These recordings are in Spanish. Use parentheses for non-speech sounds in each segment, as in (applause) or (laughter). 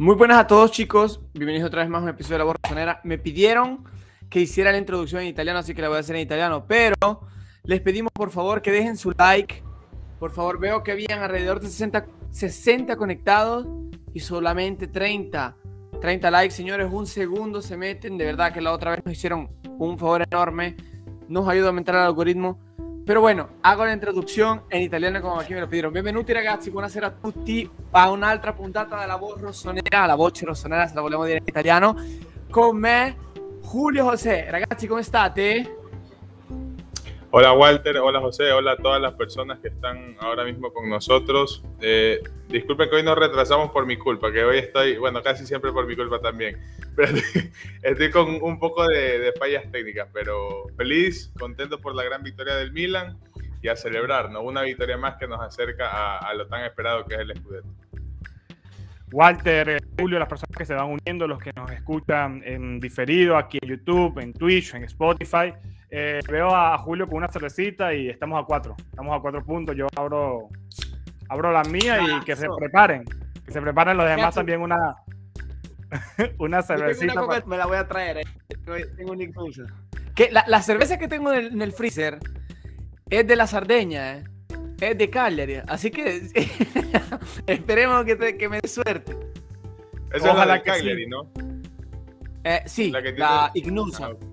Muy buenas a todos chicos, bienvenidos otra vez más a un episodio de La Voz Rosonera. Me pidieron que hiciera la introducción en italiano, así que la voy a hacer en italiano, pero les pedimos por favor que dejen su like. Por favor, veo que habían alrededor de 60, 60 conectados y solamente 30. 30 likes, señores, un segundo se meten. De verdad que la otra vez nos hicieron un favor enorme. Nos ayuda a aumentar el algoritmo. Però bueno, hago la introduzione in italiano come chi me lo pidieron. Benvenuti ragazzi, buonasera a tutti a un'altra puntata della voce rossonera, la voce rossonera se la vogliamo dire in italiano, con me Julio José. Ragazzi, come state? Hola Walter, hola José, hola a todas las personas que están ahora mismo con nosotros. Eh, disculpen que hoy nos retrasamos por mi culpa, que hoy estoy, bueno, casi siempre por mi culpa también, (laughs) pero estoy con un poco de, fallas técnicas, pero feliz, contento por la gran victoria del Milan y a celebrar, ¿no? Una victoria más que nos acerca a, lo tan esperado que es el Scudetto. Walter, eh, Julio, las personas que se van uniendo, los que nos escuchan en diferido aquí en YouTube, en Twitch, en Spotify. Eh, veo a Julio con una cervecita y estamos a cuatro. Estamos a cuatro puntos. Yo abro, abro la mía y que se preparen. Que se preparen los demás también una, (laughs) una cervecita. Me la voy a traer. Eh. Tengo Que la, cerveza que tengo en el, freezer es de la Sardeña, eh. es de Cagliari. Así que (laughs) esperemos que, que me dé suerte. Esa es la de Cagliari, ¿no? sí, la, Ignusa. Ah,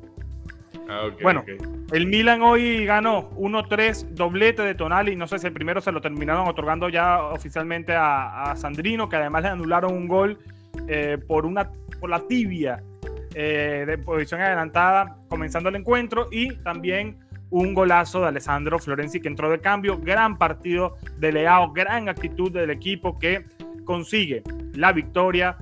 Ah, bueno, el Milan hoy ganó 1-3 doblete de Tonali. No sé si el primero se lo terminaron otorgando ya oficialmente a, Sandrino, que además le anularon un gol eh, por, una, por la tibia eh, de posición adelantada comenzando el encuentro y también un golazo de Alessandro Florenzi que entró de cambio. Gran partido de Leao, gran actitud del equipo que consigue la victoria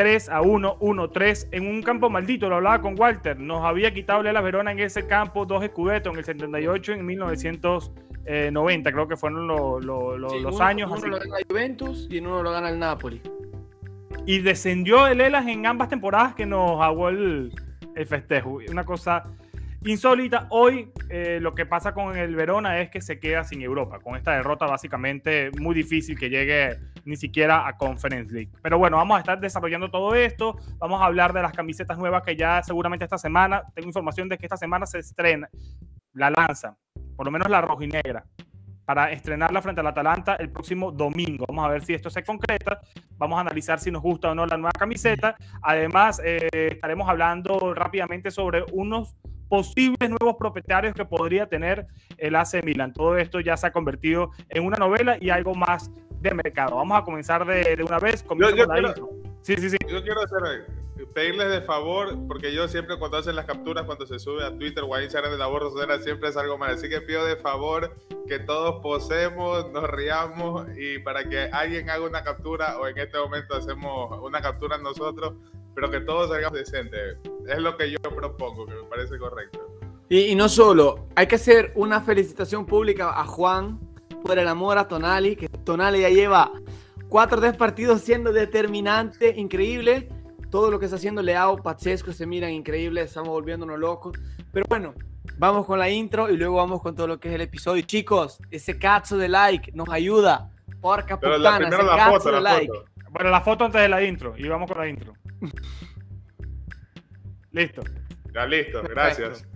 3 a 1, 1 3 en un campo maldito. Lo hablaba con Walter. Nos había quitado la Verona en ese campo dos escudetos en el 78 y en 1990. Creo que fueron los años. Uno lo gana Juventus y uno lo gana el Napoli. Y descendió el Elas en ambas temporadas que nos hago el, el festejo. Una cosa insólita. Hoy eh, lo que pasa con el Verona es que se queda sin Europa. Con esta derrota básicamente muy difícil que llegue ni siquiera a Conference League. Pero bueno, vamos a estar desarrollando todo esto. Vamos a hablar de las camisetas nuevas que ya seguramente esta semana, tengo información de que esta semana se estrena, la lanza, por lo menos la rojinegra para estrenarla frente al Atalanta el próximo domingo. Vamos a ver si esto se concreta. Vamos a analizar si nos gusta o no la nueva camiseta. Además, eh, estaremos hablando rápidamente sobre unos posibles nuevos propietarios que podría tener el AC Milan. Todo esto ya se ha convertido en una novela y algo más de mercado. Vamos a comenzar de, una vez. Yo, yo, quiero, sí, sí, sí. yo quiero hacer, pedirles de favor, porque yo siempre cuando hacen las capturas, cuando se sube a Twitter o a Instagram de la borrosera, siempre es algo mal. Así que pido de favor que todos posemos, nos riamos y para que alguien haga una captura o en este momento hacemos una captura nosotros pero que todos salgamos decentes. Es lo que yo propongo, que me parece correcto. Y, no solo, hay que hacer una felicitación pública a Juan por el amor a Tonali, que Tonali ya lleva cuatro o tres partidos siendo determinante, increíble. Todo lo que está haciendo Leao, Pazzesco, se miran increíbles, estamos volviéndonos locos. Pero bueno, vamos con la intro y luego vamos con todo lo que es el episodio. Chicos, ese cazo de like nos ayuda. Porca putana, ese cazo de like. Bueno, la foto antes de la intro y vamos con la intro. (laughs) listo. Ya listo, gracias.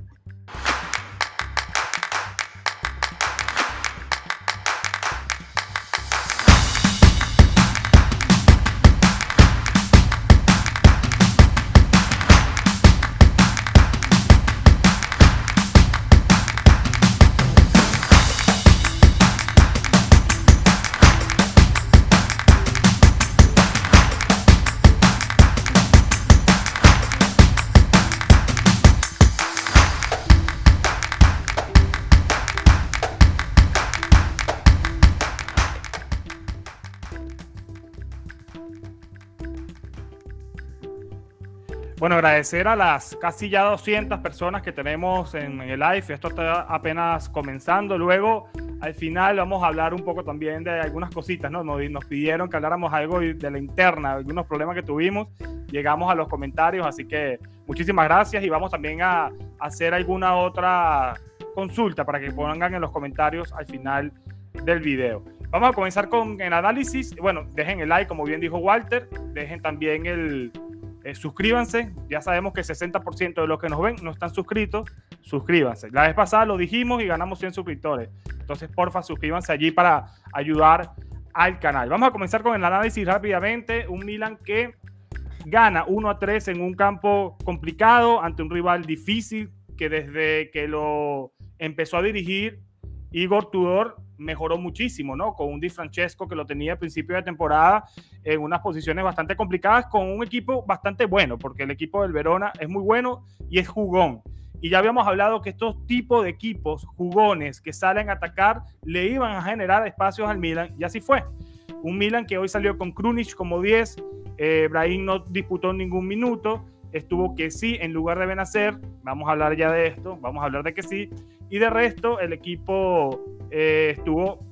Bueno, agradecer a las casi ya 200 personas que tenemos en, el live. Esto está apenas comenzando. Luego, al final, vamos a hablar un poco también de algunas cositas, ¿no? Nos, pidieron que habláramos algo de la interna, algunos problemas que tuvimos. Llegamos a los comentarios, así que muchísimas gracias y vamos también a, hacer alguna otra consulta para que pongan en los comentarios al final del video. Vamos a comenzar con el análisis. Bueno, dejen el like, como bien dijo Walter. Dejen también el, eh, suscríbanse. Ya sabemos que el 60% de los que nos ven no están suscritos. Suscríbanse. La vez pasada lo dijimos y ganamos 100 suscriptores. Entonces, porfa, suscríbanse allí para ayudar al canal. Vamos a comenzar con el análisis rápidamente. Un Milan que gana 1 a 3 en un campo complicado ante un rival difícil que desde que lo empezó a dirigir Igor Tudor mejoró muchísimo, ¿no? Con un Di Francesco que lo tenía al principio de temporada en unas posiciones bastante complicadas, con un equipo bastante bueno, porque el equipo del Verona es muy bueno y es jugón. Y ya habíamos hablado que estos tipos de equipos jugones que salen a atacar le iban a generar espacios al Milan, y así fue. Un Milan que hoy salió con Krunic como 10, eh, Brahim no disputó ningún minuto, estuvo que sí en lugar de Benacer, vamos a hablar ya de esto, vamos a hablar de que sí, y de resto el equipo eh, estuvo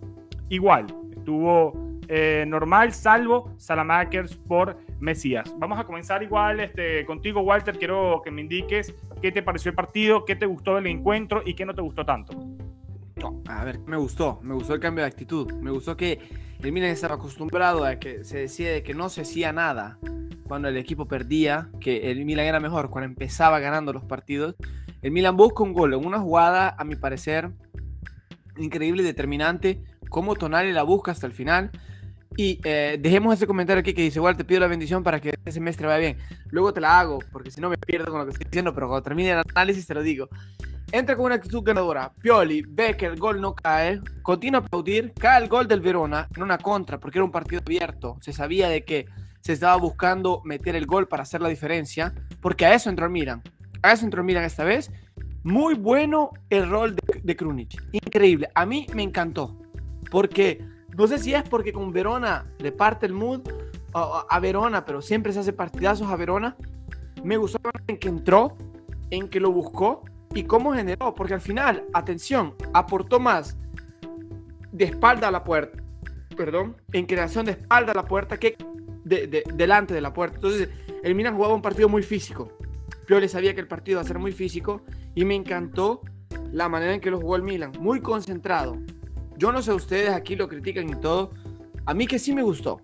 igual, estuvo eh, normal, salvo Salamakers por Mesías. Vamos a comenzar igual este, contigo, Walter, quiero que me indiques qué te pareció el partido, qué te gustó del encuentro y qué no te gustó tanto. a ver, me gustó, me gustó el cambio de actitud, me gustó que el Milan estaba acostumbrado a que se decía de que no se hacía nada cuando el equipo perdía, que el Milan era mejor cuando empezaba ganando los partidos. El Milan busca un gol en una jugada, a mi parecer, increíble y determinante, cómo Tonali la busca hasta el final. Y eh, dejemos ese comentario aquí que dice, igual te pido la bendición para que este semestre vaya bien. Luego te la hago, porque si no me pierdo con lo que estoy diciendo, pero cuando termine el análisis te lo digo. Entra con una actitud ganadora. Pioli ve que el gol no cae, continúa a aplaudir, cae el gol del Verona en una contra, porque era un partido abierto. Se sabía de que se estaba buscando meter el gol para hacer la diferencia, porque a eso entró el Milan. A entró el Milan esta vez. Muy bueno el rol de, de. Increíble. A mí me encantó. Porque no sé si es porque con Verona le parte el mood a, a Verona, pero siempre se hace partidazos a Verona. Me gustó en que entró, en que lo buscó y cómo generó. Porque al final, atención, aportó más de espalda a la puerta. Perdón, en creación de espalda a la puerta que de, delante de la puerta. Entonces, el Milan jugaba un partido muy físico. Le sabía que el partido iba a ser muy físico y me encantó la manera en que lo jugó el Milan. Muy concentrado. Yo no sé, ustedes aquí lo critican y todo. A mí que sí me gustó,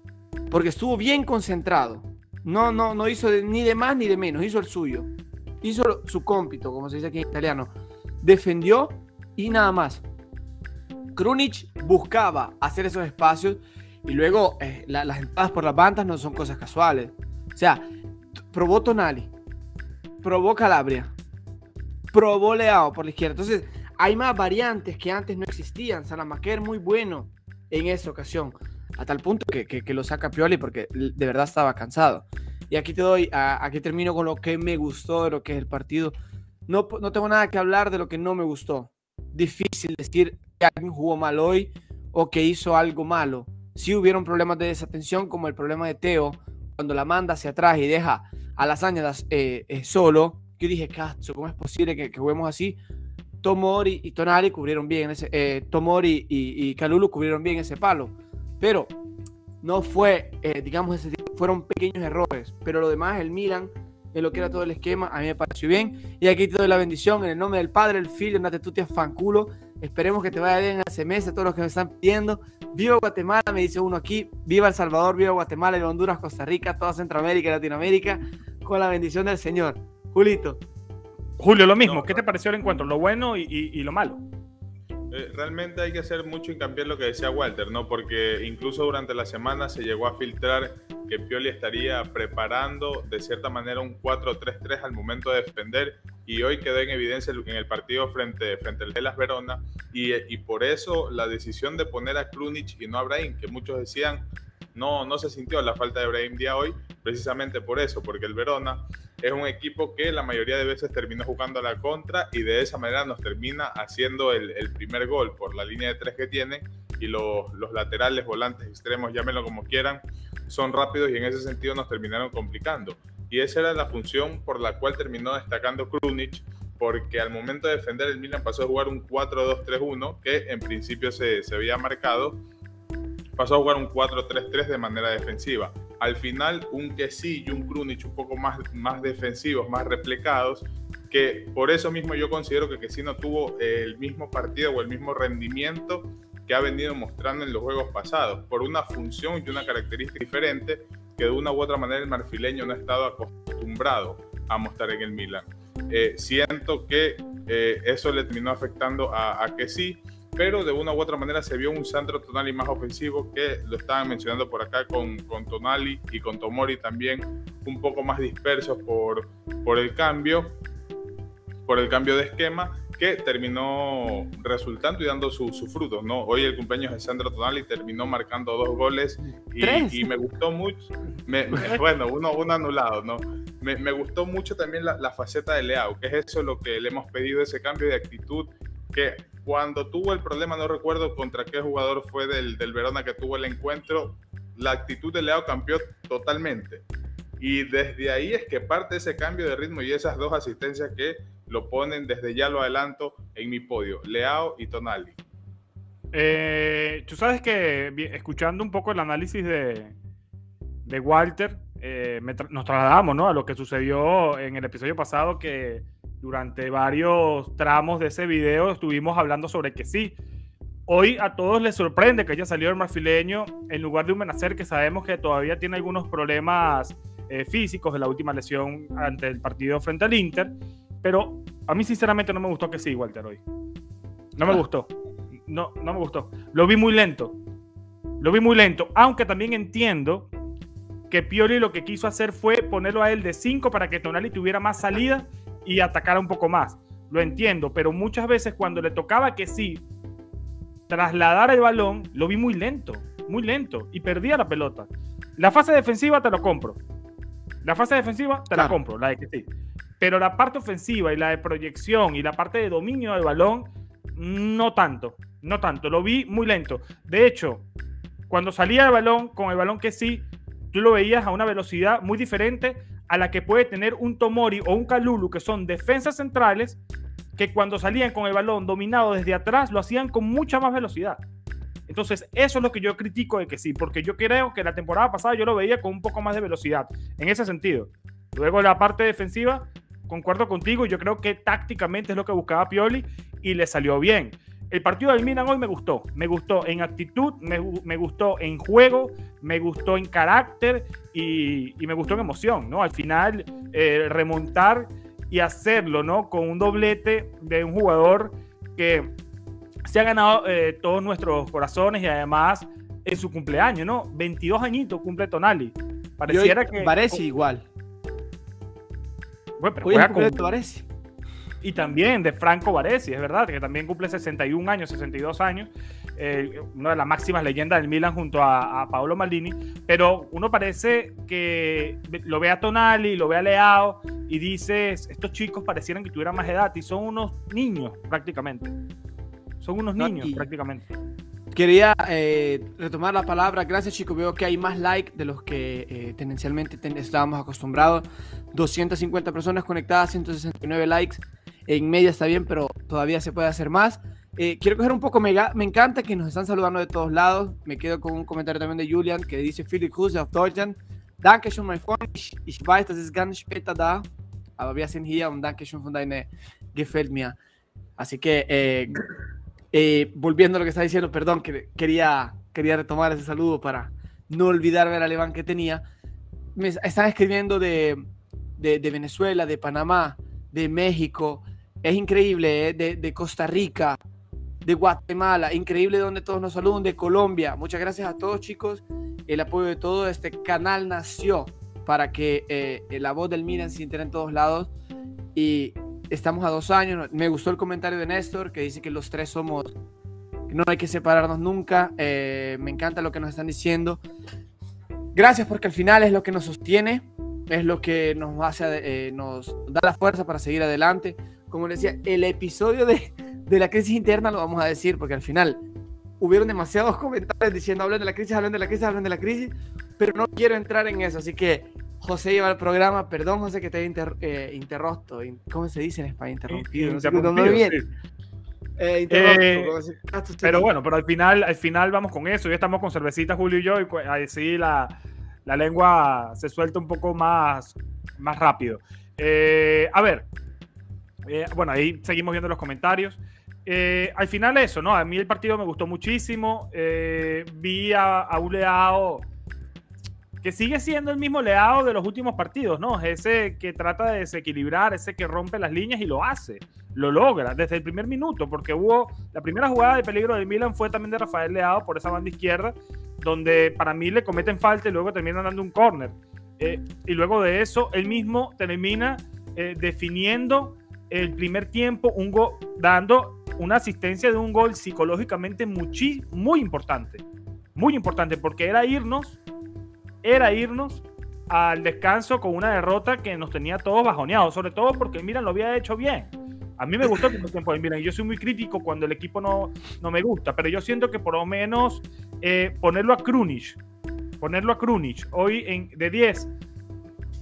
porque estuvo bien concentrado. No, no, no hizo ni de más ni de menos, hizo el suyo. Hizo su cómpito, como se dice aquí en italiano. Defendió y nada más. Krunic buscaba hacer esos espacios y luego eh, las entradas por las bandas no son cosas casuales. O sea, probó Tonali, probó Calabria, probó Leao por la izquierda. Entonces, hay más variantes que antes no existían. Salamaquer muy bueno en esa ocasión. A tal punto que, que, lo saca Pioli porque de verdad estaba cansado. Y aquí te doy, aquí termino con lo que me gustó de lo que es el partido. No, no tengo nada que hablar de lo que no me gustó. Difícil decir que alguien jugó mal hoy o que hizo algo malo sí hubieron problemas de desatención, como el problema de Teo, cuando la manda hacia atrás y deja a las añadas eh, eh, solo. Yo dije, Cazzo, ¿cómo es posible que, juguemos así? Tomori y Tonali cubrieron bien ese, eh, Tomori y, y, Calulu cubrieron bien ese palo, pero no fue, digamos, ese, fueron pequeños errores, pero lo demás, el Milan, en lo que era todo el esquema, a mí me pareció bien, y aquí te doy la bendición en el nombre del Padre, el Filho, te fanculo, esperemos que te vaya bien ese mes, a todos los que me están pidiendo, Viva Guatemala, me dice uno aquí. Viva El Salvador, viva Guatemala, viva Honduras, Costa Rica, toda Centroamérica y Latinoamérica, con la bendición del Señor. Julito. Julio, lo mismo. ¿Qué te pareció el encuentro? Lo bueno y, lo malo. Eh, realmente hay que hacer mucho hincapié en lo que decía Walter, ¿no? Porque incluso durante la semana se llegó a filtrar que Pioli estaría preparando de cierta manera un 4-3-3 al momento de defender y hoy quedó en evidencia en el partido frente, frente al Las Verona y, y, por eso la decisión de poner a Krunic y no a Brahim, que muchos decían no, no se sintió la falta de Brahim día hoy, precisamente por eso, porque el Verona es un equipo que la mayoría de veces terminó jugando a la contra y de esa manera nos termina haciendo el, el primer gol por la línea de tres que tiene y los, los laterales, volantes, extremos, llámenlo como quieran, son rápidos y en ese sentido nos terminaron complicando. Y esa era la función por la cual terminó destacando Krunic, porque al momento de defender el Milan pasó a jugar un 4-2-3-1, que en principio se, se había marcado, pasó a jugar un 4-3-3 de manera defensiva. Al final, un Kessi y un Krunic un poco más, más defensivos, más replicados, que por eso mismo yo considero que Kessi no tuvo el mismo partido o el mismo rendimiento que ha venido mostrando en los juegos pasados, por una función y una característica diferente que de una u otra manera el marfileño no ha estado acostumbrado a mostrar en el Milan. Eh, siento que eh, eso le terminó afectando a, que sí, pero de una u otra manera se vio un Sandro Tonali más ofensivo que lo estaban mencionando por acá con, con Tonali y con Tomori también un poco más dispersos por, por el cambio, por el cambio de esquema que terminó resultando y dando sus frutos, ¿no? Hoy el cumpleaños de Sandro Tonali terminó marcando dos goles y, y me gustó mucho, bueno, uno, uno anulado, ¿no? Me, me gustó mucho también la, la, faceta de Leao, que es eso lo que le hemos pedido, ese cambio de actitud, que cuando tuvo el problema, no recuerdo contra qué jugador fue del, del Verona que tuvo el encuentro, la actitud de Leao cambió totalmente. Y desde ahí es que parte ese cambio de ritmo y esas dos asistencias que lo ponen desde ya lo adelanto en mi podio, Leao y Tonali. Eh, tú sabes que escuchando un poco el análisis de, de Walter, eh, nos trasladamos ¿no? a lo que sucedió en el episodio pasado, que durante varios tramos de ese video estuvimos hablando sobre que sí. Hoy a todos les sorprende que haya salido el marfileño en lugar de un Benacer que sabemos que todavía tiene algunos problemas eh, físicos de la última lesión ante el partido frente al Inter. Pero a mí sinceramente no me gustó que sí, Walter, hoy. No me ah. gustó. No, no me gustó. Lo vi muy lento. Lo vi muy lento. Aunque también entiendo que Pioli lo que quiso hacer fue ponerlo a él de 5 para que Tonali tuviera más salida y atacara un poco más. Lo entiendo, pero muchas veces cuando le tocaba que sí trasladar el balón, lo vi muy lento, muy lento y perdía la pelota. La fase defensiva te lo compro. La fase defensiva te la compro, la de que sí. Pero la parte ofensiva y la de proyección y la parte de dominio del balón, no tanto, no tanto. Lo vi muy lento. De hecho, cuando salía el balón, con el balón que sí, tú lo veías a una velocidad muy diferente a la que puede tener un Tomori o un Kalulu, que son defensas centrales, que cuando salían con el balón dominado desde atrás, lo hacían con mucha más velocidad. Entonces, eso es lo que yo critico de que sí, porque yo creo que la temporada pasada yo lo veía con un poco más de velocidad, en ese sentido. Luego la parte defensiva, concuerdo contigo, yo creo que tácticamente es lo que buscaba Pioli y le salió bien. El partido del Milan hoy me gustó, me gustó en actitud, me, gustó en juego, me gustó en carácter y, me gustó en emoción, ¿no? Al final, eh, remontar y hacerlo, ¿no? Con un doblete de un jugador que se ha ganado eh, todos nuestros corazones y además en su cumpleaños, ¿no? 22 añitos cumple Tonali. Pareciera que. Parece igual. Bueno, pero juega con... Varese. Y también de Franco Varesi, es verdad, que también cumple 61 años, 62 años, eh, una de las máximas leyendas del Milan junto a, a, Paolo Maldini, pero uno parece que lo ve a Tonali, lo ve a Leao y dices, estos chicos parecieran que tuvieran más edad y son unos niños prácticamente. Son unos niños prácticamente. Quería eh, retomar la palabra. Gracias, chicos. Veo que hay más likes de los que eh, tendencialmente estábamos acostumbrados. 250 personas conectadas, 169 likes. En media está bien, pero todavía se puede hacer más. Eh, quiero coger un poco, me, me, encanta que nos están saludando de todos lados. Me quedo con un comentario también de Julian que dice: Philip Cruz auf Deutschland. Dankeschön, mein Freund. Ich, weiß, das ist ganz später da. Aber wir sind hier und Dankeschön von deine gefällt mir. Así que eh, eh, volviendo a lo que estaba diciendo, perdón, que quería, quería retomar ese saludo para no olvidarme el alemán que tenía. Me están escribiendo de, de, Venezuela, de Panamá, de México. Es increíble, ¿eh? de, Costa Rica, de Guatemala. Increíble donde todos nos saludan, de Colombia. Muchas gracias a todos, chicos. El apoyo de todo este canal nació para que eh, la voz del Miran se entere en todos lados. Y estamos a dos años. Me gustó el comentario de Néstor que dice que los tres somos, no hay que separarnos nunca. Eh, me encanta lo que nos están diciendo. Gracias porque al final es lo que nos sostiene, es lo que nos hace, eh, nos da la fuerza para seguir adelante. Como les decía, el episodio de, de la crisis interna lo vamos a decir porque al final hubieron demasiados (laughs) comentarios diciendo hablen de la crisis, hablen de la crisis, hablen de la crisis, pero no quiero entrar en eso, así que José lleva el programa. Perdón, José, que te he eh, interrupto. ¿Cómo se dice en España? Interrumpido. No bien. Eh, eh, pero bueno, pero al final, al final vamos con eso. Ya estamos con cervecita, Julio y yo, y así la, la lengua se suelta un poco más, más rápido. a ver, bueno, ahí seguimos viendo los comentarios. eh, al final eso, ¿no? A mí el partido me gustó muchísimo. Eh, vi a, a, que sigue siendo el mismo Leao de los últimos partidos, ¿no? Ese que trata de desequilibrar, ese que rompe las líneas y lo hace. Lo logra desde el primer minuto, porque hubo la primera jugada de peligro del Milan fue también de Rafael Leao por esa banda izquierda, donde para mí le cometen falta y luego terminan dando un córner. Eh, y luego de eso, él mismo termina definiendo el primer tiempo, un dando una asistencia de un gol psicológicamente muy importante. Muy importante, porque era irnos, era irnos al descanso con una derrota que nos tenía todos bajoneados, sobre todo porque Milan lo había hecho bien. A mí me gustó el tiempo del Milan y yo soy muy crítico cuando el equipo no, no me gusta, pero yo siento que por lo menos eh, ponerlo a Krunic, ponerlo a Krunic hoy en, de 10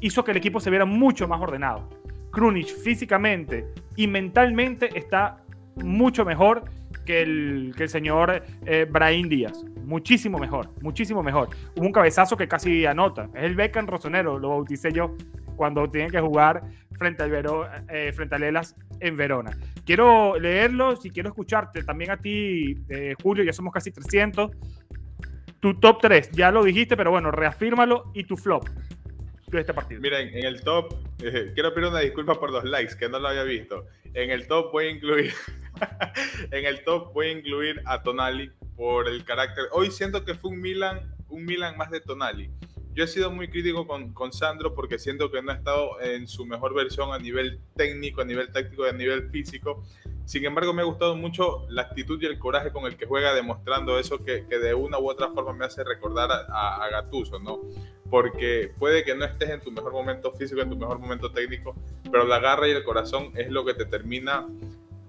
hizo que el equipo se viera mucho más ordenado. Krunic físicamente y mentalmente está mucho mejor que el, que el señor eh, Díaz. Muchísimo mejor, muchísimo mejor. Hubo un cabezazo que casi anota. Es el Beckham Rosonero, lo bauticé yo cuando tienen que jugar frente al, Vero, eh, frente a Lelas en Verona. Quiero leerlos y quiero escucharte también a ti, eh, Julio, ya somos casi 300. Tu top 3, ya lo dijiste, pero bueno, reafírmalo y tu flop de este partido. Miren, en el top, eh, quiero pedir una disculpa por los likes, que no lo había visto. En el top voy a incluir, (laughs) en el top voy a incluir a Tonali por el carácter. Hoy siento que fue un Milan, un Milan más de Tonali. Yo he sido muy crítico con, con Sandro porque siento que no ha estado en su mejor versión a nivel técnico, a nivel táctico y a nivel físico. Sin embargo, me ha gustado mucho la actitud y el coraje con el que juega, demostrando eso que, que de una u otra forma me hace recordar a, a, Gattuso, ¿no? Porque puede que no estés en tu mejor momento físico, en tu mejor momento técnico, pero la garra y el corazón es lo que te termina,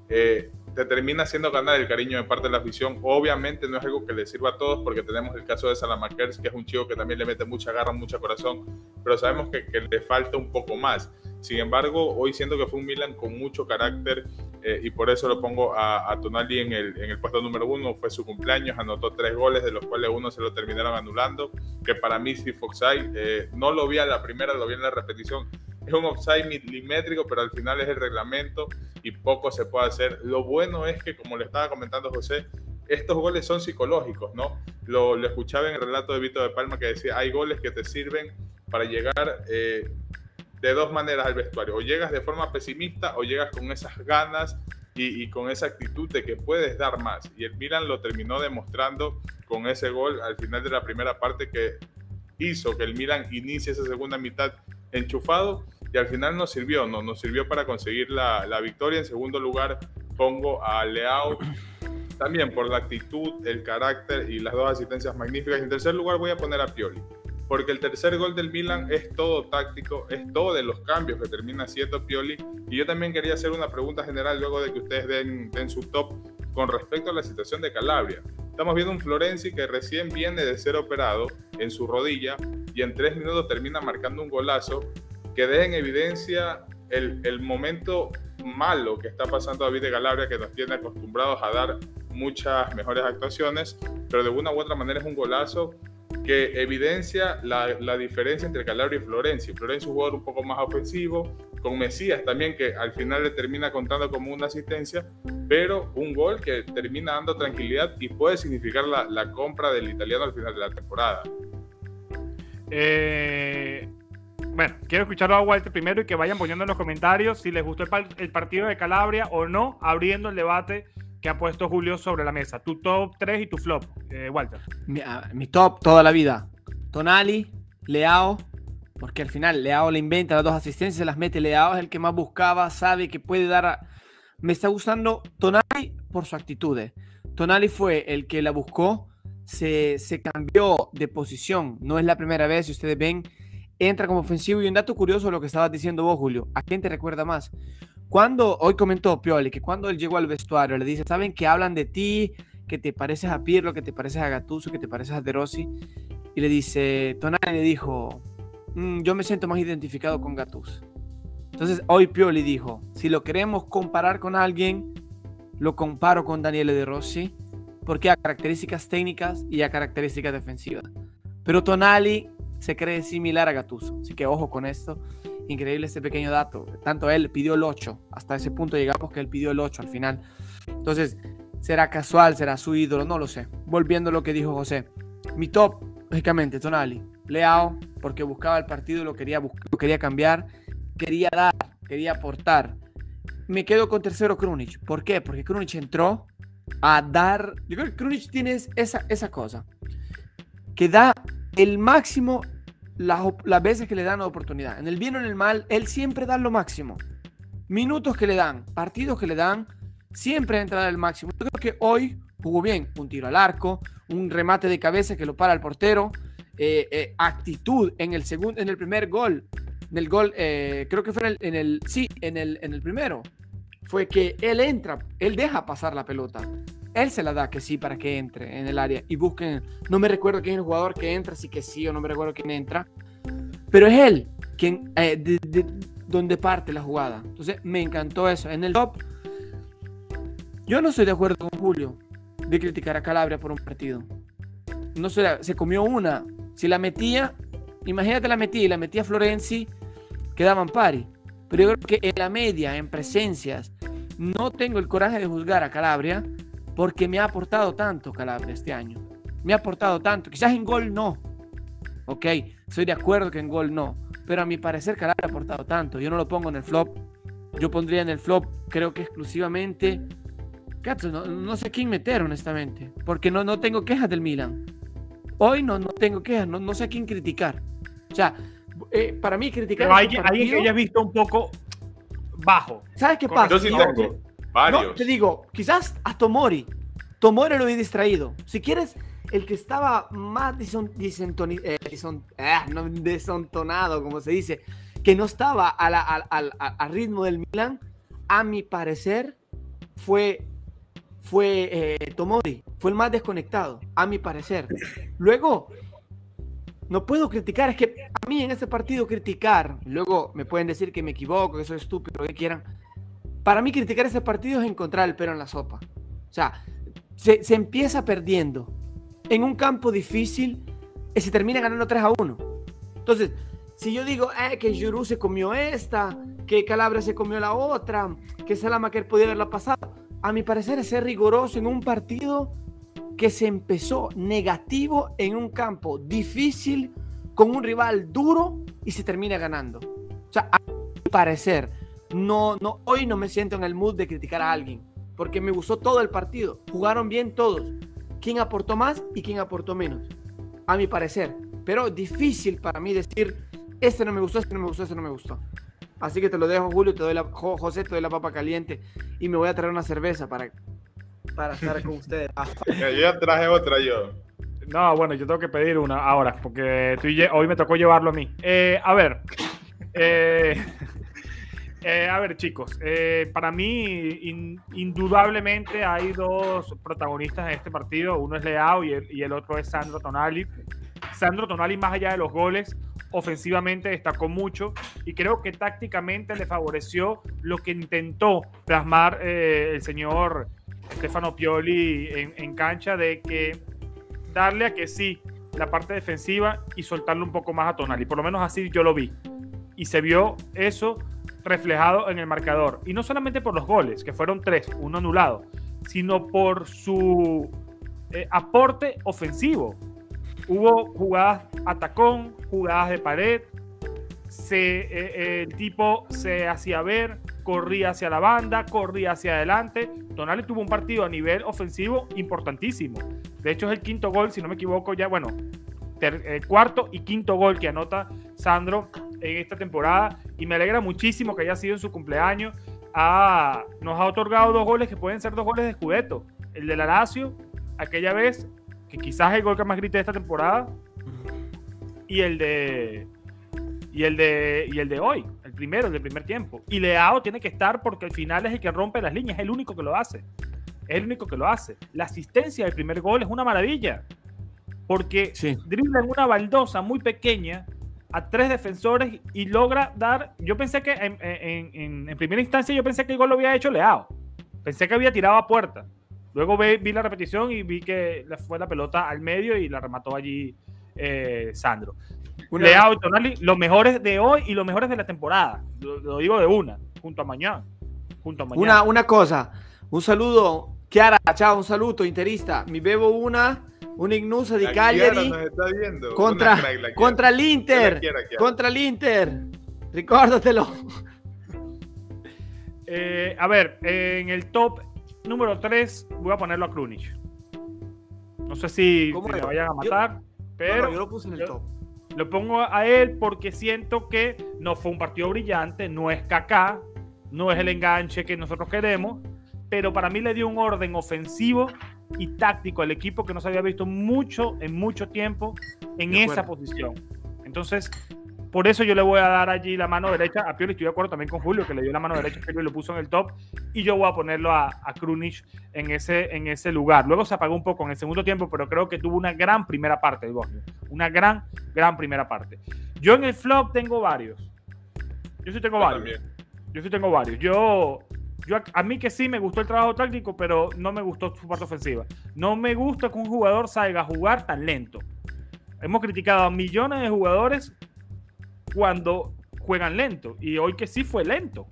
eh, te termina haciendo ganar el cariño de parte de la afición. Obviamente no es algo que le sirva a todos, porque tenemos el caso de Salamakers, que es un chico que también le mete mucha garra, mucho corazón, pero sabemos que, que le falta un poco más. Sin embargo, hoy siento que fue un Milan con mucho carácter eh, y por eso lo pongo a, a Tonali en el, en el, puesto número uno. Fue su cumpleaños, anotó tres goles, de los cuales uno se lo terminaron anulando, que para mí sí offside. Eh, no lo vi a la primera, lo vi en la repetición. Es un offside milimétrico, pero al final es el reglamento y poco se puede hacer. Lo bueno es que, como le estaba comentando José, estos goles son psicológicos, ¿no? Lo, lo escuchaba en el relato de Vito de Palma que decía, hay goles que te sirven para llegar... Eh, de dos maneras al vestuario. O llegas de forma pesimista o llegas con esas ganas y, y, con esa actitud de que puedes dar más. Y el Milan lo terminó demostrando con ese gol al final de la primera parte que hizo que el Milan inicie esa segunda mitad enchufado y al final nos sirvió, no, nos sirvió para conseguir la, la victoria. En segundo lugar pongo a Leao también por la actitud, el carácter y las dos asistencias magníficas. En tercer lugar voy a poner a Pioli porque el tercer gol del Milan es todo táctico, es todo de los cambios que termina haciendo Pioli. Y yo también quería hacer una pregunta general luego de que ustedes den, den su top con respecto a la situación de Calabria. Estamos viendo un Florenzi que recién viene de ser operado en su rodilla y en tres minutos termina marcando un golazo que deja en evidencia el, el momento malo que está pasando David de Calabria, que nos tiene acostumbrados a dar muchas mejores actuaciones, pero de una u otra manera es un golazo que evidencia la, la, diferencia entre Calabria y Florencia. Florencia es un jugador un poco más ofensivo, con Mesías también, que al final le termina contando como una asistencia, pero un gol que termina dando tranquilidad y puede significar la, la compra del italiano al final de la temporada. Eh, bueno, quiero escucharlo a Walter primero y que vayan poniendo en los comentarios si les gustó el, el partido de Calabria o no, abriendo el debate que ha puesto Julio sobre la mesa. Tu top 3 y tu flop, eh, Walter. Mi, uh, mi, top toda la vida. Tonali, Leao, porque al final Leao le inventa las dos asistencias, las mete Leao, es el que más buscaba, sabe que puede dar... A... Me está gustando Tonali por su actitud. Tonali fue el que la buscó, se, se cambió de posición, no es la primera vez, si ustedes ven, entra como ofensivo. Y un dato curioso lo que estabas diciendo vos, Julio, ¿a quién te recuerda más? Cuando, hoy comentó Pioli, que cuando él llegó al vestuario le dice, saben que hablan de ti, que te pareces a Pirlo, que te pareces a Gattuso, que te pareces a De Rossi, y le dice, Tonali le dijo, mmm, yo me siento más identificado con Gattuso. Entonces hoy Pioli dijo, si lo queremos comparar con alguien, lo comparo con Daniele De Rossi, porque a características técnicas y a características defensivas. Pero Tonali se cree similar a Gattuso, así que ojo con esto. Increíble este pequeño dato. Tanto él pidió el 8, hasta ese punto llegamos que él pidió el 8 al final. Entonces, será casual, será su ídolo, no lo sé. Volviendo a lo que dijo José. Mi top, lógicamente, Tonali. Leao, porque buscaba el partido, lo quería, lo quería cambiar, quería dar, quería aportar. Me quedo con tercero Krunic. ¿Por qué? Porque Krunic entró a dar. Yo creo que Krunic tiene esa, esa cosa. Que da el máximo las, las veces que le dan la oportunidad. En el bien o en el mal, él siempre da lo máximo. Minutos que le dan, partidos que le dan, siempre entra al máximo. Yo creo que hoy jugó bien. Un tiro al arco, un remate de cabeza que lo para el portero, eh, eh, actitud en el segundo, en el primer gol. En el gol, eh, creo que fue en el, sí, en el, en el primero. Fue que él entra, él deja pasar la pelota. Él se la da que sí para que entre en el área y busquen. No me recuerdo quién es el jugador que entra, sí que sí o no me recuerdo quién entra. Pero es él quien, de, donde parte la jugada. Entonces me encantó eso. En el top, yo no estoy de acuerdo con Julio de criticar a Calabria por un partido. No se, se comió una. Si la metía, imagínate la metía y la metía Florenzi, quedaban pari. Pero yo creo que en la media, en presencias, no tengo el coraje de juzgar a Calabria porque me ha aportado tanto Calabria este año. Me ha aportado tanto. Quizás en gol no. Ok, estoy de acuerdo que en gol no. Pero a mi parecer Calabria ha aportado tanto. Yo no lo pongo en el flop. Yo pondría en el flop, creo que exclusivamente no, sé quién meter, honestamente. Porque no, no tengo quejas del Milan. Hoy no, no tengo quejas, no, no sé a quién criticar. O sea, eh, para mí criticar. Pero alguien, alguien que haya visto un poco bajo. ¿Sabes qué pasa? Yo sí tengo varios. te digo, quizás a Tomori. Tomori lo he distraído. Si quieres, el que estaba más eh, ah, desontonado, como se dice, que no estaba al ritmo del Milan, a mi parecer, fue fue eh, Tomori, fue el más desconectado, a mi parecer. Luego, no puedo criticar, es que a mí en ese partido criticar, luego me pueden decir que me equivoco, que soy estúpido, lo que quieran. Para mí criticar ese partido es encontrar el pelo en la sopa. O sea, se, empieza perdiendo en un campo difícil y se termina ganando 3 a 1. Entonces, si yo digo eh, que Juru se comió esta, que Calabria se comió la otra, que Salamaker podía haberla pasado, a mi parecer, es ser riguroso en un partido que se empezó negativo en un campo difícil, con un rival duro y se termina ganando. O sea, a mi parecer, no, no, hoy no me siento en el mood de criticar a alguien, porque me gustó todo el partido. Jugaron bien todos. ¿Quién aportó más y quién aportó menos? A mi parecer. Pero difícil para mí decir, este no me gustó, este no me gustó, este no me gustó. Así que te lo dejo, Julio, te doy la, José, te doy la papa caliente y me voy a traer una cerveza para, para estar con (laughs) ustedes. yo ya traje otra yo. No, bueno, yo tengo que pedir una ahora, porque hoy me tocó llevarlo a mí. Eh, a ver, eh, eh, a ver, chicos, para mí indudablemente hay dos protagonistas en este partido. Uno es Leao y el, y el otro es Sandro Tonali. Sandro Tonali, más allá de los goles, ofensivamente destacó mucho y creo que tácticamente le favoreció lo que intentó plasmar eh, el señor Stefano Pioli en, cancha de que darle a que sí la parte defensiva y soltarle un poco más a Tonali. Por lo menos así yo lo vi. Y se vio eso reflejado en el marcador. Y no solamente por los goles, que fueron tres, uno anulado, sino por su eh, aporte ofensivo. Hubo jugadas a tacón, jugadas de pared, eh, eh, el tipo se hacía ver, corría hacia la banda, corría hacia adelante. Tonali tuvo un partido a nivel ofensivo importantísimo. De hecho, es el quinto gol, si no me equivoco, ya, bueno, el cuarto y quinto gol que anota Sandro en esta temporada. Y me alegra muchísimo que haya sido en su cumpleaños. nos ha otorgado dos goles que pueden ser dos goles de escudeto. El de la Lazio, aquella vez, que quizás es el gol que más grité de esta temporada, y el de y el de y el de hoy, el primero, el del primer tiempo. Y Leao tiene que estar porque al final es el que rompe las líneas, es el único que lo hace. Es el único que lo hace. La asistencia del primer gol es una maravilla. Porque dribla en una baldosa muy pequeña a tres defensores y logra dar. Yo pensé que en, en, primera instancia yo pensé que el gol lo había hecho Leao. Pensé que había tirado a puerta. Luego vi, la repetición y vi que fue la pelota al medio y la remató allí eh, Sandro. Leao y Tonali, los mejores de hoy y los mejores de la temporada. Lo, digo de una, junto a mañana. Junto a mañana. Una, una cosa, un saludo Chiara, ciao, un saluto, interista. Mi bevo una, una Ignusa di Cagliari contra, crack, la contra quiero, Chiara. Contra l'Inter. Ricordatelo. (laughs) Eh, a ver, en el top número 3 voy a ponerlo a Krunic. No sé si, ¿Cómo si me vayan a Yo- matar, pero No, no, yo lo puse en el yo- top. lo pongo a él porque siento que no fue un partido brillante, no es Kaká, no es el enganche que nosotros queremos, pero para mí le dio un orden ofensivo y táctico al equipo que no se había visto mucho en mucho tiempo en De esa acuerdo. posición. Entonces, por eso yo le voy a dar allí la mano derecha a Pioli. Estoy de acuerdo también con Julio, que le dio la mano derecha a Pioli y lo puso en el top. Y yo voy a ponerlo a, a Krunic en ese, en ese lugar. Luego se apagó un poco en el segundo tiempo, pero creo que tuvo una gran primera parte el Bosnio. Una gran, gran primera parte. Yo en el flop tengo varios. Yo sí tengo Yo varios. también. Yo sí tengo varios. Yo, yo a, mí que sí me gustó el trabajo táctico, pero no me gustó su parte ofensiva. No me gusta que un jugador salga a jugar tan lento. Hemos criticado a millones de jugadores cuando juegan lento. Y hoy que sí fue lento.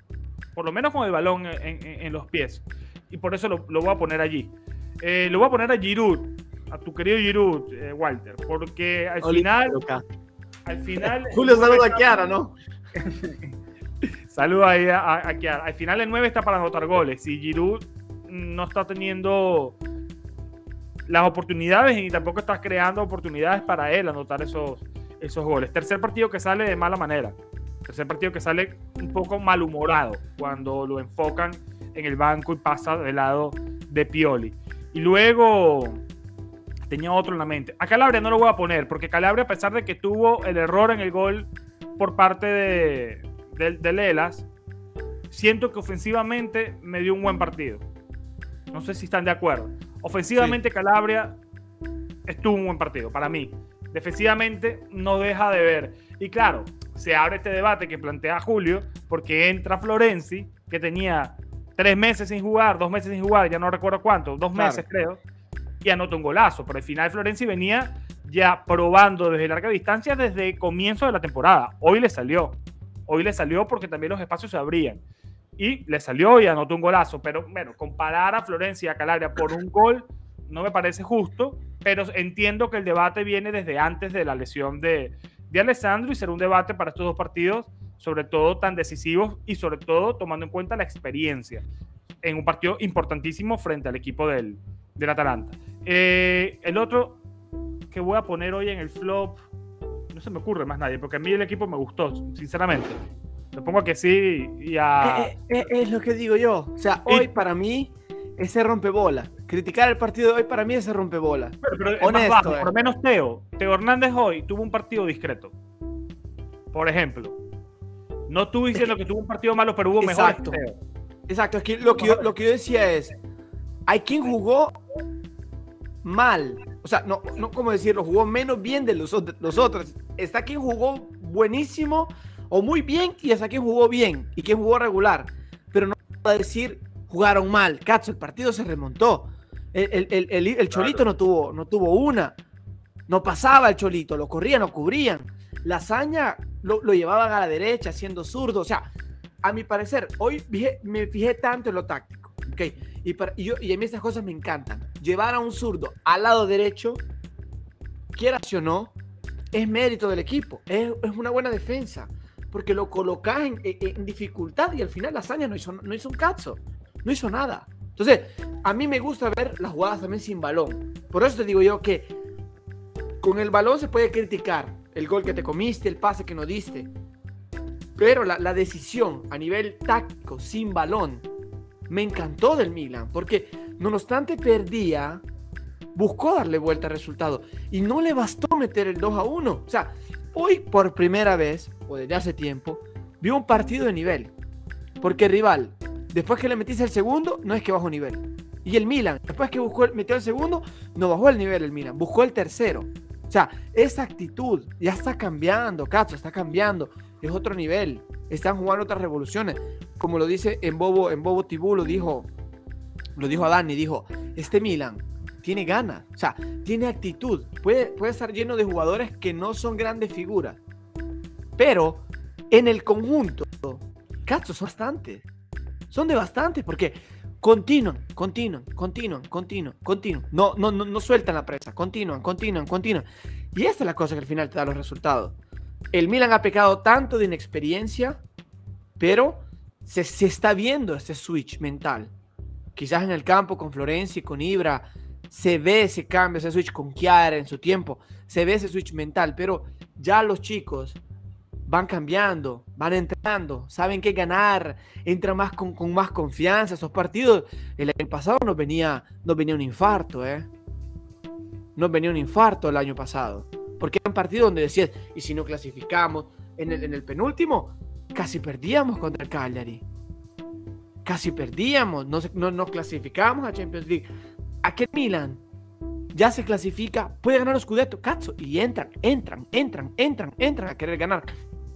Por lo menos con el balón en, en- en los pies. Y por eso lo, lo voy a poner allí. Eh, lo voy a poner a Giroud. A tu querido Giroud, eh, Walter. Porque al Oli- final... Al final Julio saluda a Chiara, ¿no? (laughs) Saludos ahí a, a- a. Al final el 9 está para anotar goles y Giroud no está teniendo las oportunidades y tampoco está creando oportunidades para él anotar esos, esos goles. Tercer partido que sale de mala manera. Tercer partido que sale un poco malhumorado cuando lo enfocan en el banco y pasa del lado de Pioli. Y luego tenía otro en la mente. A Calabria no lo voy a poner porque Calabria a pesar de que tuvo el error en el gol por parte de, de, de Lelas, siento que ofensivamente me dio un buen partido. No sé si están de acuerdo. Ofensivamente Calabria estuvo un buen partido para mí. Defensivamente no deja de ver. Y claro, se abre este debate que plantea Julio porque entra Florenzi, que tenía tres meses sin jugar, dos meses sin jugar, ya no recuerdo cuánto, dos Claro. meses creo, y anota un golazo. Pero al final Florenzi venía ya probando desde larga distancia desde el comienzo de la temporada. Hoy le salió. Hoy le salió porque también los espacios se abrían. Y le salió y anotó un golazo. Pero bueno, comparar a Florencia y a Calabria por un gol no me parece justo. Pero entiendo que el debate viene desde antes de la lesión de, de Alessandro y será un debate para estos dos partidos, sobre todo tan decisivos y sobre todo tomando en cuenta la experiencia en un partido importantísimo frente al equipo del, del Atalanta. Eh, el otro que voy a poner hoy en el flop, se me ocurre más nadie, porque a mí el equipo me gustó, sinceramente. Le pongo que sí y a... Eh, eh, eh, es lo que digo yo. O sea, hoy para mí ese rompebola. Criticar el partido de hoy para mí ese rompebola. Pero, pero es Honesto, más bajo, por lo menos Teo. Teo Hernández hoy tuvo un partido discreto. Por ejemplo. No estuve diciendo que tuvo un partido malo, pero hubo Exacto. Teo. Exacto, es que lo que, yo, lo que yo decía es, hay quien jugó mal, o sea, no, no como decirlo, jugó menos bien de los, ot- los otros. Está quien jugó buenísimo o muy bien y hasta quien jugó bien y quien jugó regular. Pero no puedo decir jugaron mal. Cacho, el partido se remontó. El, el- el- el- el Cholito no tuvo, no tuvo una. No pasaba el Cholito, lo corrían, lo cubrían. La hazaña lo, lo llevaban a la derecha, siendo zurdo. O sea, a mi parecer, hoy me fijé tanto en lo táctico. ¿ok? Y, para- yo, y a mí estas cosas me encantan. Llevar a un zurdo al lado derecho, quiera o no, es mérito del equipo. Es, es una buena defensa. Porque lo colocas en, en- dificultad y al final la no hizo, no hizo un cazo. No hizo nada. Entonces, a mí me gusta ver las jugadas también sin balón. Por eso te digo yo que con el balón se puede criticar el gol que te comiste, el pase que no diste. Pero la decisión a nivel táctico, sin balón, me encantó del Milan. Porque no obstante perdía, buscó darle vuelta al resultado. Y no le bastó meter el 2 a 1. O sea, hoy por primera vez, o desde hace tiempo, vio un partido de nivel. Porque el rival, después que le metiste el segundo, no es que bajó nivel. Y el Milan, después que buscó, metió el segundo, no bajó el nivel el Milan, buscó el tercero. O sea, esa actitud ya está cambiando, Cacho, está cambiando. Es otro nivel. Están jugando otras revoluciones. Como lo dice en Bobo, en Bobo Tibú, lo dijo, lo dijo a Dani, dijo, este Milan tiene ganas, o sea, tiene actitud. Puede, puede estar lleno de jugadores que no son grandes figuras. Pero en el conjunto, Cacho, son bastantes. Son de bastantes, porque continúan, continúan, continúan, continúan, continúan. No, no, no, no sueltan la presa, continúan, continúan, continúan. Y esta es la cosa que al final te da los resultados. El Milan ha pecado tanto de inexperiencia, pero se, se está viendo ese switch mental. Quizás en el campo con Florencia y con Ibra se ve ese cambio, ese switch con Chiara en su tiempo, se ve ese switch mental, pero ya los chicos van cambiando, van entrando, saben qué ganar, entran más con, con, más confianza. Esos partidos, el año pasado nos venía, nos venía un infarto, ¿eh? Nos venía un infarto el año pasado. Porque era un partido donde decías, y si no clasificamos, en el, en el penúltimo, casi perdíamos contra el Cagliari. Casi perdíamos, no, no clasificamos a Champions League. Aquel Milan ya se clasifica, puede ganar los Scudetto, cazzo, y entran, entran, entran, entran, entran a querer ganar.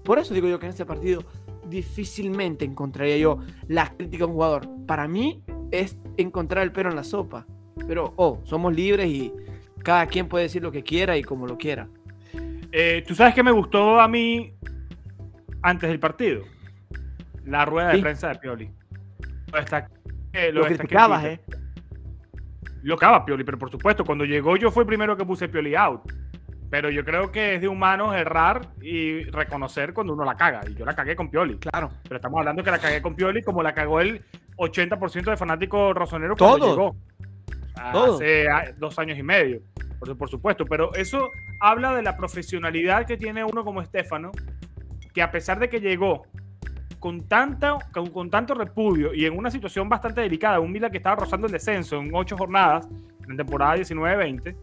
Por eso digo yo que en este partido difícilmente encontraría yo la crítica a un jugador. Para mí es encontrar el pero en la sopa. Pero, oh, somos libres y cada quien puede decir lo que quiera y como lo quiera. Eh, ¿Tú sabes qué me gustó a mí antes del partido? La rueda de Sí. prensa de Pioli. Lo, destac- eh, Lo, lo criticabas, ¿eh? Lo acaba Pioli, pero por supuesto, cuando llegó yo fue el primero que puse Pioli out. Pero yo creo que es de humanos errar y reconocer cuando uno la caga. Y yo la cagué con Pioli. Claro. Pero estamos hablando que la cagué con Pioli como la cagó el 80% de fanáticos rosoneros cuando llegó. Todos. Hace ah, dos años y medio, por, por supuesto. Pero eso habla de la profesionalidad que tiene uno como Estefano, que a pesar de que llegó con, tanta, con, con tanto repudio y en una situación bastante delicada, un Milan que estaba rozando el descenso en ocho jornadas, en temporada 19-20,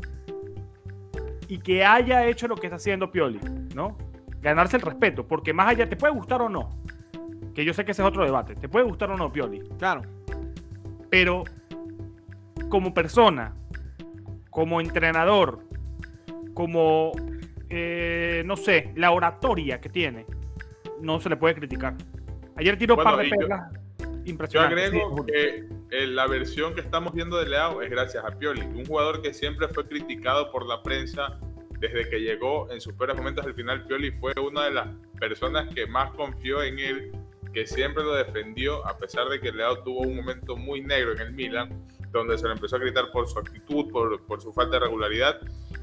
y que haya hecho lo que está haciendo Pioli, ¿no? Ganarse el respeto, porque más allá, te puede gustar o no, que yo sé que ese es otro debate, te puede gustar o no Pioli, Claro. pero como persona, como entrenador, como, eh, no sé, la oratoria que tiene, no se le puede criticar. Ayer tiró un Bueno, par de perlas Yo agrego Sí, que eh, la versión que estamos viendo de Leao es gracias a Pioli, un jugador que siempre fue criticado por la prensa desde que llegó en sus peores momentos al final. Pioli fue una de las personas que más confió en él, que siempre lo defendió, a pesar de que Leao tuvo un momento muy negro en el Milan, donde se le empezó a gritar por su actitud, por, por su falta de regularidad.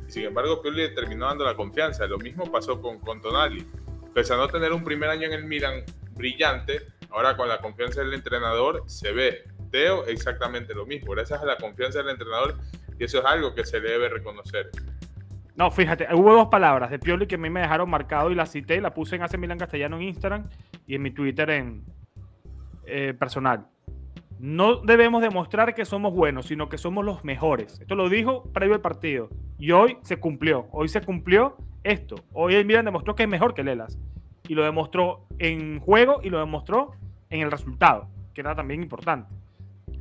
Y sin embargo, Pioli terminó dando la confianza. Lo mismo pasó con, con Tonali. Pese a no tener un primer año en el Milan brillante, ahora con la confianza del entrenador se ve. Teo exactamente lo mismo, gracias a la confianza del entrenador y eso es algo que se debe reconocer. No, fíjate, hubo dos palabras de Pioli que a mí me dejaron marcado y las cité la puse en Hace Milan Castellano en Instagram y en mi Twitter en eh, personal. No debemos demostrar que somos buenos, sino que somos los mejores. Esto lo dijo previo al partido. Y hoy se cumplió. Hoy se cumplió esto. Hoy el Milan demostró que es mejor que Lelas. Y lo demostró en juego y lo demostró en el resultado, que era también importante.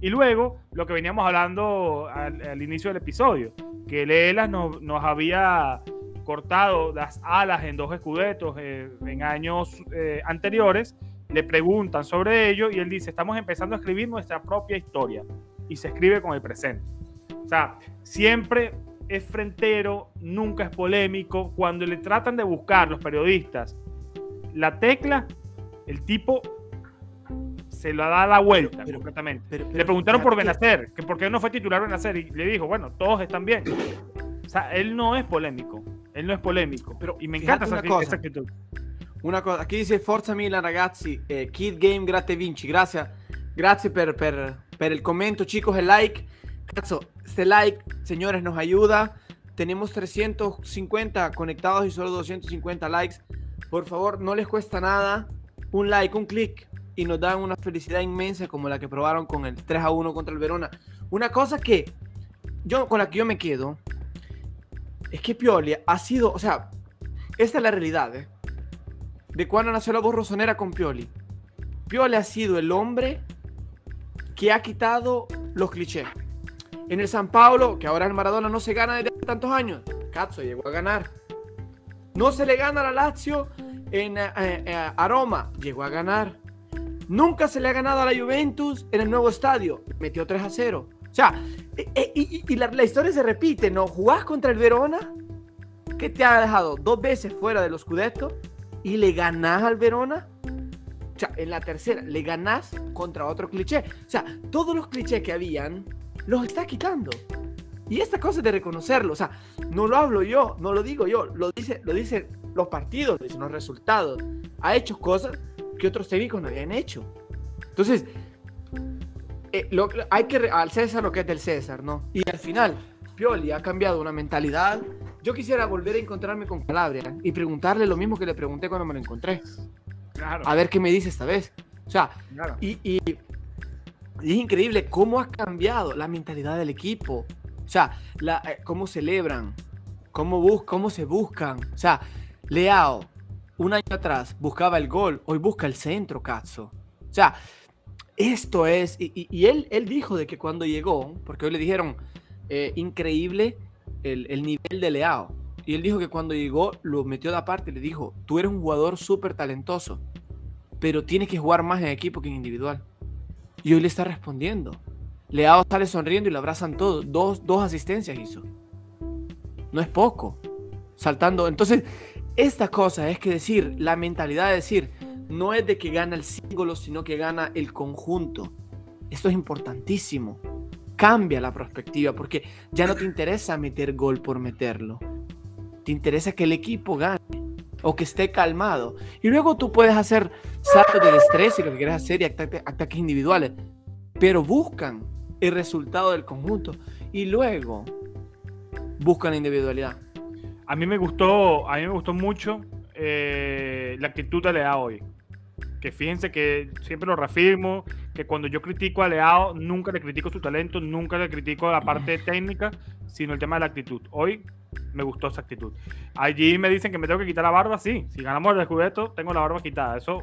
Y luego, lo que veníamos hablando al, inicio del episodio, que Lelas nos había cortado las alas en dos escudetos eh, en años eh, anteriores, le preguntan sobre ello y él dice, estamos empezando a escribir nuestra propia historia y se escribe con el presente. O sea, siempre es frentero, nunca es polémico. Cuando le tratan de buscar los periodistas la tecla, el tipo se la da la vuelta pero- completamente. Pero, Le preguntaron por Benacer, que por qué no fue titular Benacer, y le dijo, bueno, todos están bien. O sea, él no es polémico, él no es polémico. Pero y me encanta esa actitud. Una cosa, aquí dice Forza Milan ragazzi, eh, Kid Game grazie vinci, grazie, grazie per, per, per el commento chicos, el like, cazzo, este like, señores, nos ayuda, tenemos 350 conectados y solo 250 likes, por favor, no les cuesta nada, un like, un clic, y nos dan una felicidad inmensa como la que probaron con el 3 a 1 contra el Verona. Una cosa que yo, con la que yo me quedo, es que Pioli ha sido, o sea, esta es la realidad, ¿eh? De cuando nació la voz rosonera con Pioli. Pioli ha sido el hombre que ha quitado los clichés. En el San Paulo, que ahora el Maradona no se gana desde tantos años, Cazzo llegó a ganar. No se le gana a la Lazio en eh, eh, Roma, llegó a ganar. Nunca se le ha ganado a la Juventus en el nuevo estadio, metió 3 a 0. O sea, eh, eh, y, la historia se repite, ¿no? Jugás contra el Verona, que te ha dejado dos veces fuera de los Scudetto, y le ganás al Verona. O sea, en la tercera le ganás contra otro cliché. O sea, todos los clichés que habían los está quitando. Y esta cosa de reconocerlo, o sea, no lo hablo yo, no lo digo yo, lo dice, lo dicen los partidos, lo dicen los resultados. Ha hecho cosas que otros técnicos no habían hecho. Entonces, eh, lo, hay que al César lo que es del César, ¿no? Y al final, Pioli ha cambiado una mentalidad. Yo quisiera volver a encontrarme con Calabria y preguntarle lo mismo que le pregunté cuando me lo encontré. Claro. A ver qué me dice esta vez. O sea, claro. y, y- y es increíble cómo ha cambiado la mentalidad del equipo. O sea, la- eh, cómo celebran, cómo, bus cómo se buscan. O sea, Leao, un año atrás buscaba el gol, hoy busca el centro, Cazzo. O sea, esto es. Y, y- y él, él dijo de que cuando llegó, porque hoy le dijeron, eh, increíble el, el nivel de Leao. Y él dijo que cuando llegó lo metió de aparte y le dijo, tú eres un jugador súper talentoso, pero tienes que jugar más en equipo que en individual. Y hoy le está respondiendo. Leao sale sonriendo y lo abrazan todos. Dos, dos asistencias hizo. No es poco. Saltando. Entonces, esta cosa es que decir, la mentalidad de decir, no es de que gana el símbolo, sino que gana el conjunto. Esto es importantísimo. Cambia la perspectiva porque ya no te interesa meter gol por meterlo. Te interesa que el equipo gane o que esté calmado. Y luego tú puedes hacer saltos de estrés y lo que quieras hacer y ataque- ataques individuales. Pero buscan el resultado del conjunto y luego buscan la individualidad. A mí me gustó, a mí me gustó mucho eh, la actitud de Leao hoy. Que fíjense que siempre lo reafirmo, que cuando yo critico a Leao, nunca le critico su talento, nunca le critico la parte técnica, sino el tema de la actitud. Hoy me gustó esa actitud. Allí me dicen que me tengo que quitar la barba, sí. Si ganamos el descubierto, tengo la barba quitada. Eso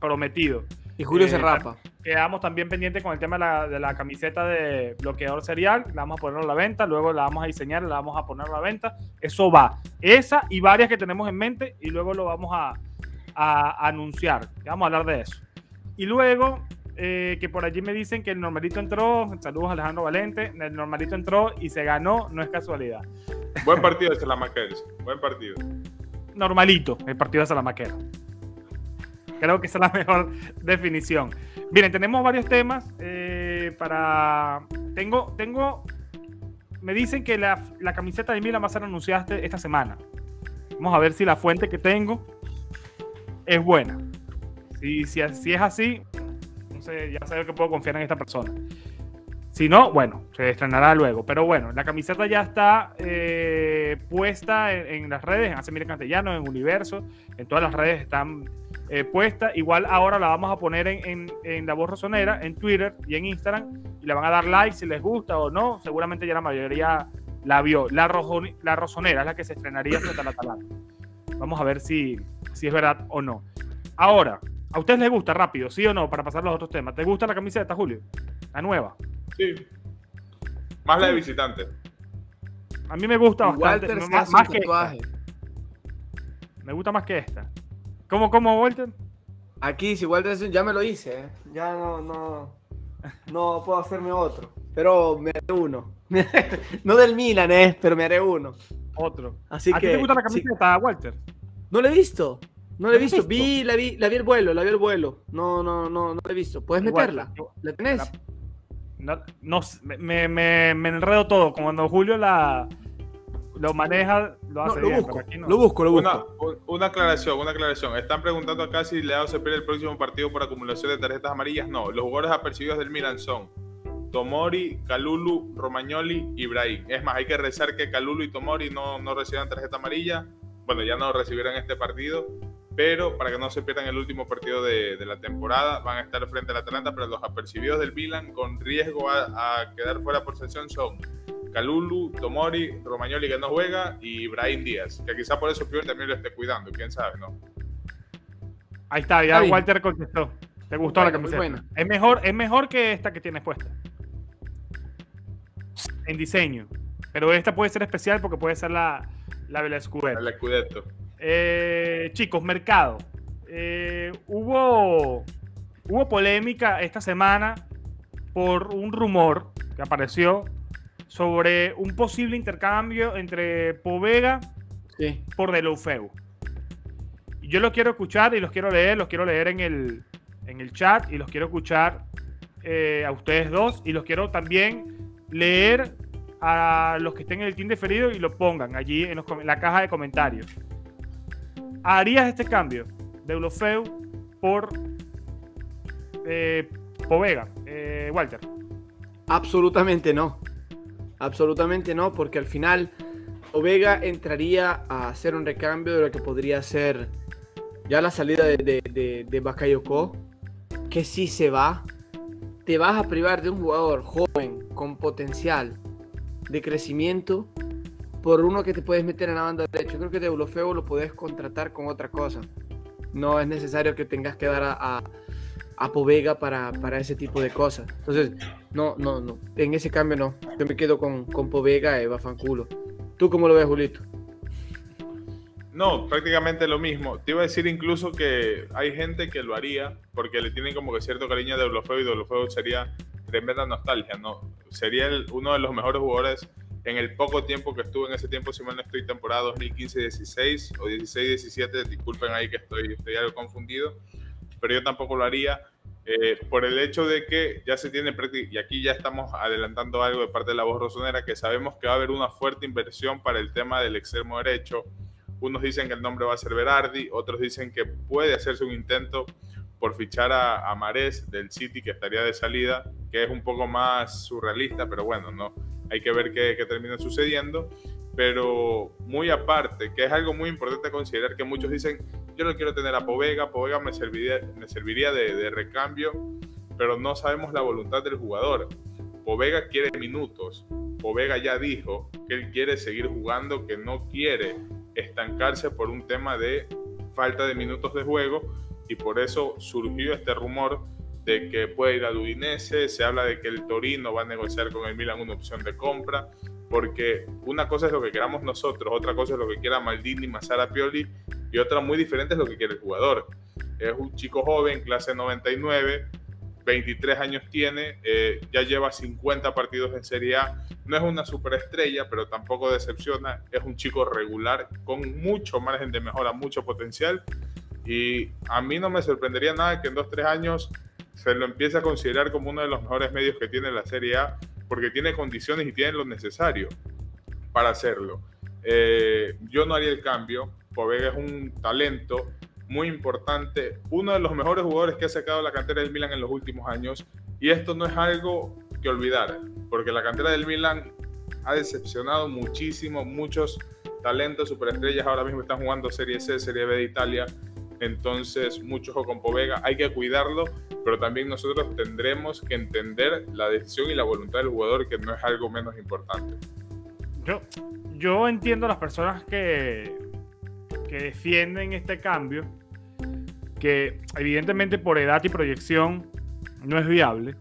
prometido. Y Julio Eh, se rapa. Quedamos también pendientes con el tema de la, de la camiseta de bloqueador serial. La vamos a poner a la venta, luego la vamos a diseñar, la vamos a poner a la venta. Eso va. Esa y varias que tenemos en mente y luego lo vamos a, a anunciar. Vamos a hablar de eso. Y luego, eh, que por allí me dicen que el normalito entró. Saludos a Alejandro Valente. El normalito entró y se ganó, no es casualidad. Buen partido de Salamaquers. Buen partido. normalito el partido de Salamaquera. Creo que esa es la (laughs) mejor definición. Miren, tenemos varios temas eh, para... Tengo, tengo... Me dicen que la, la camiseta de Milan va a ser anunciada este- esta semana. Vamos a ver si la fuente que tengo es buena. Si, si, si es así, entonces ya sé que puedo confiar en esta persona. Si no, bueno, se estrenará luego. Pero bueno, la camiseta ya está eh, puesta en, las redes, en Hace Miren Castellano, en Universo, en todas las redes están eh, puestas. Igual ahora la vamos a poner en, en- La Voz Rosonera, en Twitter y en Instagram, y le van a dar like si les gusta o no. Seguramente ya la mayoría la vio. La, Rojo- la Rosonera es la que se estrenaría frente al Atalanta. Vamos a ver si, si es verdad o no. Ahora, ¿a ustedes les gusta rápido, sí o no, para pasar a los otros temas? ¿Te gusta la camiseta, Julio? La nueva. Sí. Más la de visitante. A mí me gusta bastante. Walter se más, hace más que esta. Me gusta más que esta. ¿Cómo, cómo, Walter? Aquí, si Walter es- ya me lo hice, ¿eh? ya no, no, no puedo hacerme otro. Pero me uno. (laughs) no del Milan, ¿eh? pero me haré uno. Otro. Así ¿A ti que. te gusta la sí. camiseta, Walter? No lo he visto. No he ¿No la has visto. visto? Vi, la vi, la vi el vuelo, la vi el vuelo. No, no, no, no la he visto. ¿Puedes meterla? ¿La tenés? la- No, no sé, me, me, me enredo todo. Cuando Julio la lo maneja, lo No, hace lo bien, busco, pero aquí no. lo busco, lo busco. Una, un- una aclaración, una aclaración. Están preguntando acá si Leao se pierde el próximo partido por acumulación de tarjetas amarillas. No, los jugadores apercibidos del Milan son Tomori, Calulu, Romagnoli y Brahim. Es más, hay que rezar que Calulu y Tomori no, no reciban tarjeta amarilla. Bueno, ya no recibieron este partido, pero para que no se pierdan el último partido de, de la temporada, van a estar frente al Atalanta, pero los apercibidos del Milan con riesgo a, a quedar fuera por sanción son Calulu, Tomori, Romagnoli que no juega y Brahim Díaz, que quizá por eso Pior también lo esté cuidando, quién sabe, ¿no? Ahí está, ya. Walter contestó. ¿Te gustó la camiseta? buena. Es mejor, es mejor que esta que tienes puesta. En diseño. Pero esta puede ser especial porque puede ser la, la del Scudetto. El Scudetto. Eh, chicos, mercado. Eh, hubo, hubo polémica esta semana por un rumor que apareció sobre un posible intercambio entre Povega Sí. por Deulofeu. yo los quiero escuchar y los quiero leer, los quiero leer en el, en el chat y los quiero escuchar eh, a ustedes dos y los quiero también leer a los que estén en el team deferido y lo pongan allí en, la caja de comentarios. ¿Harías este cambio de Eulofeu por eh, eh, Walter? Absolutamente no. Absolutamente no, porque al final Ovega entraría a hacer un recambio de lo que podría ser ya la salida de, de, de, Bakayoko, que si se va, te vas a privar de un jugador joven, con potencial de crecimiento, por uno que te puedes meter en la banda derecha. Yo creo que de Ulofeo lo puedes contratar con otra cosa. No es necesario que tengas que dar a, a, Povega para, para, ese tipo de cosas. Entonces, no, no, no. En ese cambio no. Yo me quedo con, con Povega y Bafanculo. ¿Tú cómo lo ves, Julito? No, prácticamente lo mismo. Te iba a decir incluso que hay gente que lo haría porque le tienen como que cierto cariño a Deulofeu y Deulofeu sería tremenda nostalgia, ¿no? Sería uno de los mejores jugadores en el poco tiempo que estuvo en ese tiempo, si mal no estoy, temporada 2015-16 o 16-17, disculpen ahí que estoy, estoy algo confundido, pero yo tampoco lo haría eh, por el hecho de que ya se tiene y aquí ya estamos adelantando algo de parte de la voz rosonera, que sabemos que va a haber una fuerte inversión para el tema del extremo derecho. Unos dicen que el nombre va a ser Berardi, otros dicen que puede hacerse un intento por fichar a, a del City, que estaría de salida, que es un poco más surrealista, pero bueno, no hay que ver qué, qué termina sucediendo. Pero muy aparte, que es algo muy importante considerar, que muchos dicen, yo no quiero tener a Povega, Povega me serviría, me serviría de recambio, pero no sabemos la voluntad del jugador. Povega quiere minutos. Povega ya dijo que él quiere seguir jugando, que no quiere estancarse por un tema de falta de minutos de juego y por eso surgió este rumor de que puede ir a Udinese, se habla de que el Torino va a negociar con el Milan una opción de compra, porque una cosa es lo que queramos nosotros, otra cosa es lo que quiera Maldini, Massara Pioli y otra muy diferente es lo que quiere el jugador. Es un chico joven, clase 99, 23 años tiene, eh, ya lleva 50 partidos en Serie A. No es una superestrella, pero tampoco decepciona. Es un chico regular con mucho margen de mejora, mucho potencial. Y a mí no me sorprendería nada que en 2-3 años se lo empiece a considerar como uno de los mejores medios que tiene la Serie A, porque tiene condiciones y tiene lo necesario para hacerlo. Eh, yo no haría el cambio. Povega es un talento muy importante, uno de los mejores jugadores que ha sacado la cantera del Milan en los últimos años. Y esto no es algo que olvidar, porque la cantera del Milan ha decepcionado muchísimo, muchos talentos, superestrellas ahora mismo están jugando Serie C, Serie B de Italia. Entonces, mucho ojo con Povega, hay que cuidarlo, pero también nosotros tendremos que entender la decisión y la voluntad del jugador, que no es algo menos importante. Yo, yo entiendo las personas que, que defienden este cambio, que evidentemente por edad y proyección no es viable,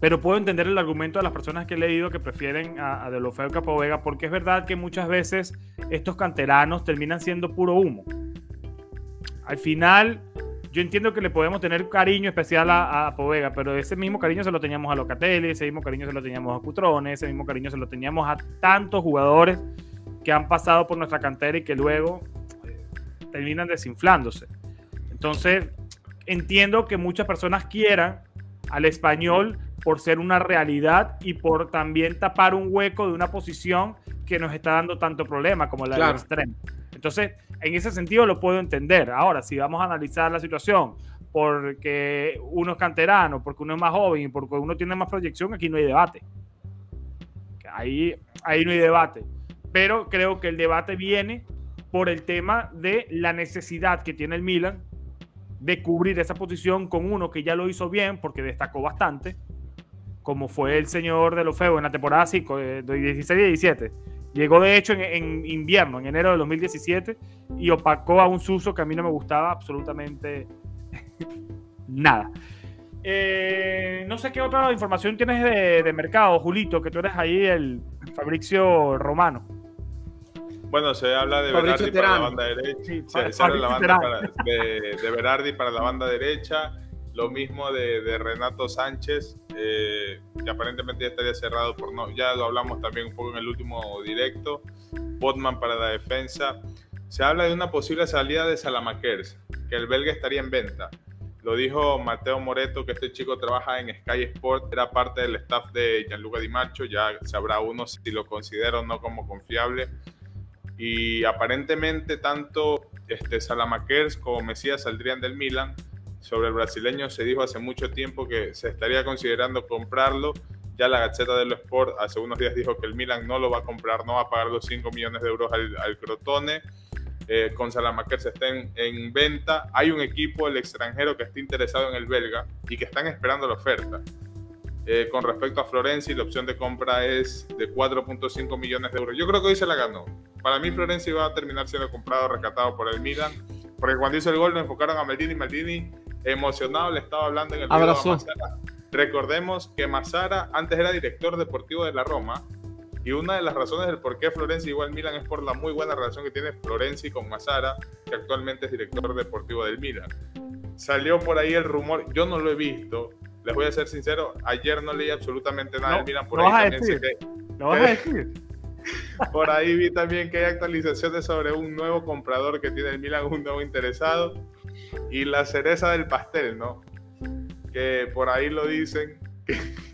pero puedo entender el argumento de las personas que he leído que prefieren a, a Delofeo Capovega, porque es verdad que muchas veces estos canteranos terminan siendo puro humo. Al final, yo entiendo que le podemos tener cariño especial a, a, Povega, pero ese mismo cariño se lo teníamos a Locatelli, ese mismo cariño se lo teníamos a Cutrone, ese mismo cariño se lo teníamos a tantos jugadores que han pasado por nuestra cantera y que luego eh, terminan desinflándose. Entonces, entiendo que muchas personas quieran al español por ser una realidad y por también tapar un hueco de una posición que nos está dando tanto problema como la del extremo. Entonces, en ese sentido lo puedo entender. Ahora, si vamos a analizar la situación porque uno es canterano, porque uno es más joven y porque uno tiene más proyección, aquí no hay debate. Ahí, ahí no hay debate. Pero creo que el debate viene por el tema de la necesidad que tiene el Milan de cubrir esa posición con uno que ya lo hizo bien porque destacó bastante, como fue el señor de los feos en la temporada 5, de 16 y 17 Llegó de hecho en, invierno, en enero de 2017, y opacó a un Suso que a mí no me gustaba absolutamente (laughs) nada. Eh, no sé qué otra información tienes de, mercado, Julito, que tú eres ahí el Fabricio Romano. Bueno, se habla de Berardi para la banda derecha. se, habla de, de Berardi para la banda derecha. Lo mismo de, Renato Sánchez, eh, que aparentemente ya estaría cerrado por no, ya lo hablamos también un poco en el último directo. Botman para la defensa. Se habla de una posible salida de Salamakers, que el belga estaría en venta. Lo dijo Mateo Moreto, que este chico trabaja en Sky Sport, era parte del staff de Gianluca Di Marcho, ya sabrá uno si lo considera o no como confiable. Y aparentemente tanto este, Salamakers como Mesías saldrían del Milan. Sobre el brasileño se dijo hace mucho tiempo que se estaría considerando comprarlo. Ya la Gaceta dello Sport hace unos días dijo que el Milan no lo va a comprar, no va a pagar los 5 millones de euros al, Crotone. Eh, con Salamakers está en, en, venta. Hay un equipo, el extranjero, que está interesado en el belga y que están esperando la oferta. Eh, con respecto a Florenzi, la opción de compra es de 4.5 millones de euros. Yo creo que hoy se la ganó. Para mí, Florenzi va a terminar siendo comprado, rescatado por el Milan, porque cuando hizo el gol lo enfocaron a Maldini. Maldini, emocionado, le estaba hablando en el video a Mazzara. Recordemos que Mazzara antes era director deportivo de la Roma y una de las razones del por qué Florenzi igual Milan es por la muy buena relación que tiene Florenzi con Mazzara, que actualmente es director deportivo del Milan. Salió por ahí el rumor, yo no lo he visto, les voy a ser sincero, ayer no leí absolutamente nada No, del Milan, por lo ahí vas a decir. que- ¿Lo vas a decir? Por ahí vi también que hay actualizaciones sobre un nuevo comprador que tiene el Milan, un nuevo interesado. Y la cereza del pastel, ¿no? Que por ahí lo dicen, (laughs)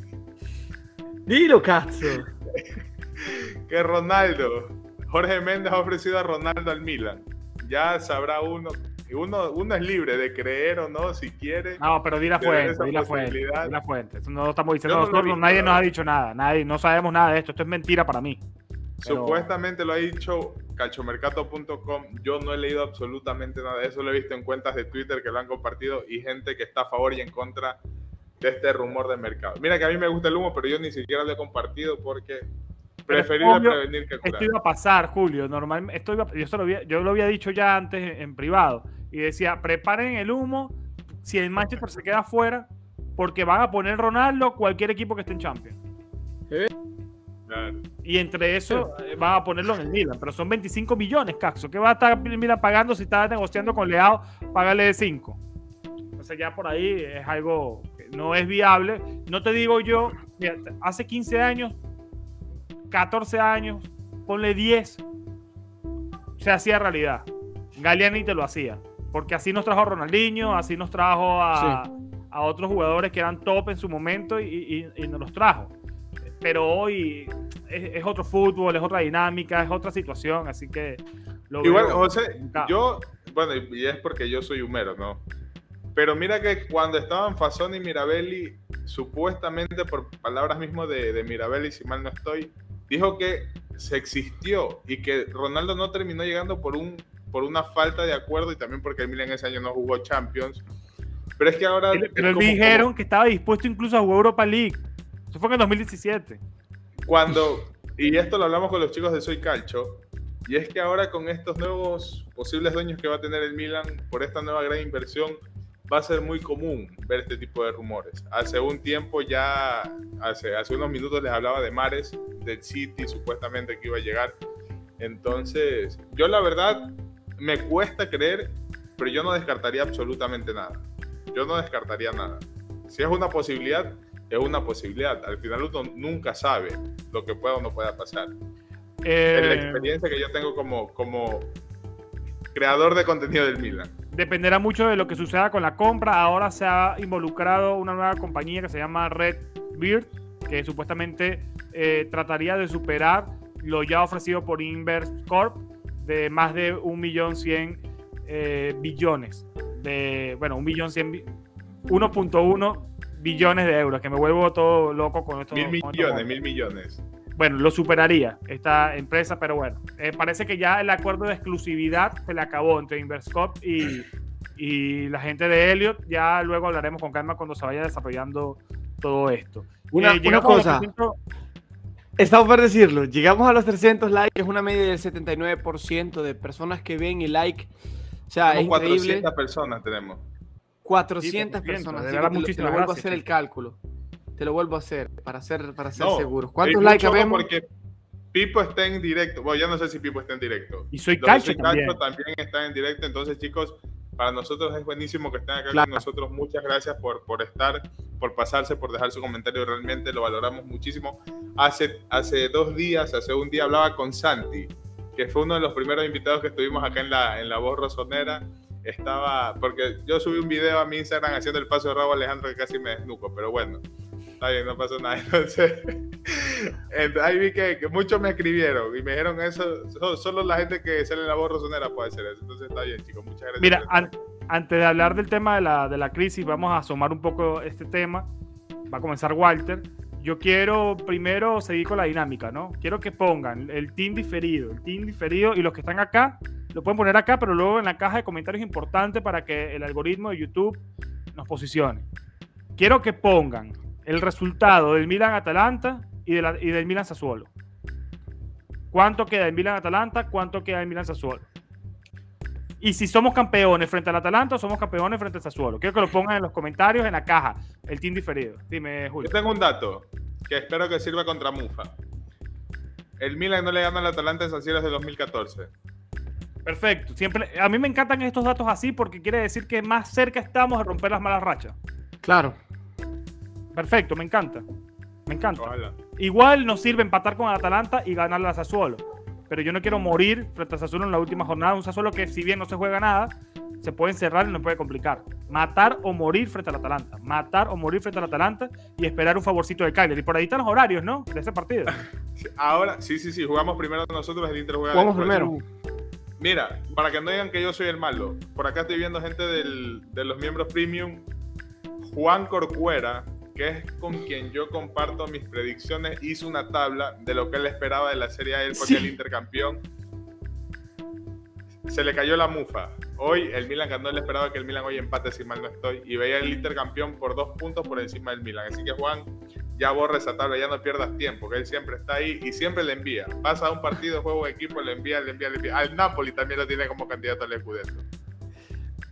Dilo, cazzo. (laughs) que Ronaldo, Jorge Méndez ha ofrecido a Ronaldo al Milan. Ya sabrá uno, uno, uno es libre de creer o no, si quiere. No, pero di la fuente, di la fuente, di la fuente. No lo estamos diciendo no nosotros, visto, nadie nos ha dicho nada, nadie, no sabemos nada de esto, esto es mentira para mí. Pero- Supuestamente lo ha dicho calchomercato.com. Yo no he leído absolutamente nada de eso. Lo he visto en cuentas de Twitter que lo han compartido y gente que está a favor y en contra de este rumor de mercado. Mira que a mí me gusta el humo, pero yo ni siquiera lo he compartido porque preferible prevenir que curar. Esto iba a pasar, Julio. Normalmente, esto iba- yo, se lo había, yo lo había dicho ya antes en, en privado. Y decía, preparen el humo si el Manchester se queda fuera, porque van a poner Ronaldo cualquier equipo que esté en Champions. Claro. Y entre eso eh, van a ponerlo en el Milan. Pero son 25 millones, Caxo. ¿Qué va a estar el Milan pagando si está negociando con Leao? Págale 5. Entonces ya por ahí es algo que no es viable. No te digo yo, mira, hace 15 años, 14 años, ponle 10, se hacía realidad. Galeani te lo hacía. Porque así nos trajo a Ronaldinho, así nos trajo a, a otros jugadores que eran top en su momento y, y- y nos los trajo. Pero hoy es, es otro fútbol, es otra dinámica, es otra situación, así que lo Igual, veo José, yo, bueno, y es porque yo soy humero, ¿no? Pero mira que cuando estaban Fasón y Mirabelli, supuestamente por palabras mismas de, de Mirabelli, si mal no estoy, dijo que se existió y que Ronaldo no terminó llegando por, un, por una falta de acuerdo y también porque el Milan ese año no jugó Champions. Pero es que ahora... Pero- Pero como- dijeron que estaba dispuesto incluso a jugar Europa League. Eso fue en el 2017. cuando, y esto lo hablamos con los chicos de Soy Calcho, y es que ahora con estos nuevos posibles dueños que va a tener el Milan por esta nueva gran inversión, va a ser muy común ver este tipo de rumores. Hace un tiempo ya, hace, hace unos minutos les hablaba de Mares, del City, supuestamente que iba a llegar. Entonces, yo la verdad me cuesta creer, pero yo no descartaría absolutamente nada. Yo no descartaría nada. Si es una posibilidad, es una posibilidad. Al final uno nunca sabe lo que pueda o no pueda pasar. Eh, En la experiencia que yo tengo como, como creador de contenido del Milan. dependerá mucho de lo que suceda con la compra. Ahora se ha involucrado una nueva compañía que se llama Red Beard, que supuestamente eh, trataría de superar lo ya ofrecido por Inverse Corp de más de 1.100.000 eh, billones. De, bueno, 1.100.000 bi- 1.1 billones de euros, que me vuelvo todo loco con esto. Mil millones, mil millones. bueno, lo superaría esta empresa, pero bueno, eh, parece que ya el acuerdo de exclusividad se le acabó entre Inverscop y, y la gente de Elliot. Ya luego hablaremos con calma cuando se vaya desarrollando todo esto. Una, Eh, una cosa, 300 estamos por decirlo, llegamos a los 300 likes, es una media del 79% de personas que ven y like. O sea, es Como increíble. 400 personas tenemos. 400 Sí, 400, personas. de verdad, te, lo- te lo vuelvo a hacer el cálculo. Te lo vuelvo a hacer para ser, para ser No, seguros. hay ¿Cuántos likes mucho vemos? Porque Pipo está en directo. Bueno, ya no sé si Pipo está en directo. Y soy Soy también. Calcio también están en directo. Entonces, chicos, para nosotros es buenísimo que estén acá Claro. con nosotros. Muchas gracias por, por estar, por pasarse, por dejar su comentario. Realmente lo valoramos muchísimo. Hace, hace dos días, hace un día hablaba con Santi, que fue uno de los primeros invitados que estuvimos acá en la, en la voz rosonera, estaba, porque yo subí un video a mi Instagram haciendo el paso de rabo a Alejandro que casi me desnuco, pero bueno, está bien, no pasó nada. (laughs) Entonces, ahí vi que, muchos me escribieron y me dijeron eso, solo la gente que sale en la voz rosonera puede hacer eso. Entonces está bien, chicos, muchas gracias. Mira, antes de hablar del tema de la, de la crisis, vamos a asomar un poco este tema. Va a comenzar Walter yo quiero primero seguir con la dinámica, ¿no? Quiero que pongan el team diferido, el team diferido y los que están acá, lo pueden poner acá, pero luego en la caja de comentarios importante para que el algoritmo de YouTube nos posicione. Quiero que pongan el resultado del Milan-Atalanta y, y, del Milan-Sassuolo. ¿Cuánto queda en Milan-Atalanta? ¿Cuánto queda en Milan-Sassuolo? Y si somos campeones frente al Atalanta o somos campeones frente al Sassuolo. Quiero que lo pongan en los comentarios, en la caja, el team diferido. Dime, Julio. Yo tengo un dato que espero que sirva contra Mufa. El Milan no le gana al Atalanta en San Siro desde 2014. Perfecto. Siempre, a mí me encantan estos datos así porque quiere decir que más cerca estamos de romper las malas rachas. Claro. Perfecto, me encanta. Me encanta. Igual nos sirve empatar con el Atalanta y ganarle a Sassuolo pero yo no quiero morir frente a Sassuolo en la última jornada. Un Sassuolo que, si bien no se juega nada, se puede encerrar y no puede complicar. Matar o morir frente al Atalanta. Matar o morir frente al Atalanta y esperar un favorcito de Kyler. Y por ahí están los horarios, ¿no? De ese partido. (laughs) Ahora, sí, sí, sí. Jugamos primero nosotros, el Inter juega Jugamos primero. Mira, para que no digan que yo soy el malo, por acá estoy viendo gente de los miembros premium. Juan Corcuera que es con quien yo comparto mis predicciones, hizo una tabla de lo que él esperaba de la Serie A, él porque el intercampeón. Se le cayó la mufa. Hoy el Milan ganó, él esperaba que el Milan hoy empate, si mal no estoy, y veía el intercampeón por dos puntos por encima del Milan. Así que Juan, ya borra esa tabla, ya no pierdas tiempo, que él siempre está ahí y siempre le envía. Pasa un partido, juego de equipo, le envía, le envía, le envía. Al Napoli también lo tiene como candidato al Scudetto.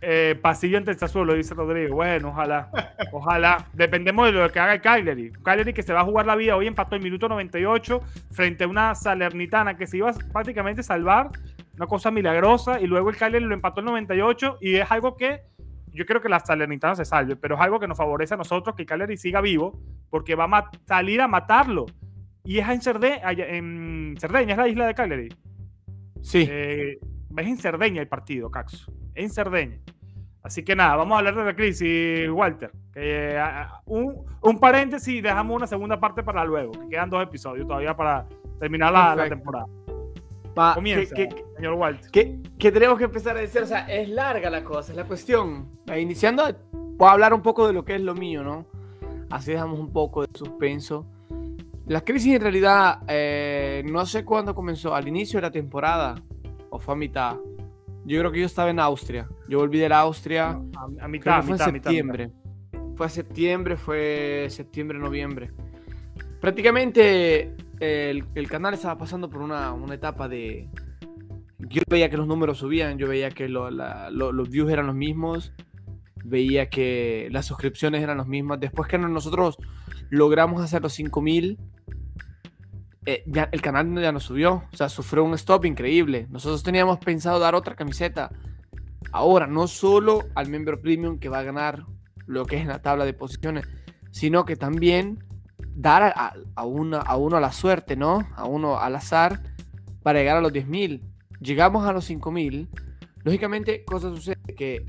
Eh, pasillo entre el Sassuolo, dice Rodrigo. Bueno, ojalá. (laughs) Ojalá. Dependemos de lo que haga el Cagliari. Cagliari que se va a jugar la vida. Hoy empató en minuto 98 frente a una Salernitana que se iba prácticamente a salvar. Una cosa milagrosa. Y luego el Cagliari lo empató en 98. Y es algo que yo creo que la Salernitana se salve. Pero es algo que nos favorece a nosotros que el Cagliari siga vivo. Porque va a salir a matarlo. Y es en, Cerdeña, en Cerdeña, es la isla de Cagliari. Sí. Eh, es en Cerdeña el partido, Caxo en Cerdeña. Así que nada, vamos a hablar de la crisis, Walter. Que, un, paréntesis y dejamos una segunda parte para luego, que quedan dos episodios todavía para terminar la, temporada. Comienza, señor Walter. ¿qué, tenemos que empezar a decir? O sea, es larga la cosa, es la cuestión. Iniciando, voy a hablar un poco de lo que es lo mío, ¿no? Así dejamos un poco de suspenso. La crisis en realidad, eh, no sé cuándo comenzó, al inicio de la temporada o fue a mitad. Yo creo que yo estaba en Austria. Yo volví de la Austria. a, mitad, fue en septiembre. Fue a septiembre, fue septiembre, noviembre. Prácticamente el, canal estaba pasando por una, etapa de. Yo veía que los números subían, yo veía que los views eran los mismos, veía que las suscripciones eran las mismas. Después que nosotros logramos hacer los 5000, eh, ya, el canal ya no subió. O sea, sufrió un stop increíble. Nosotros teníamos pensado dar otra camiseta. Ahora, no solo al miembro premium que va a ganar lo que es la tabla de posiciones, sino que también dar a, uno, a uno la suerte, ¿no? A uno al azar para llegar a los 10.000. Llegamos a los 5.000. Lógicamente, cosa sucede que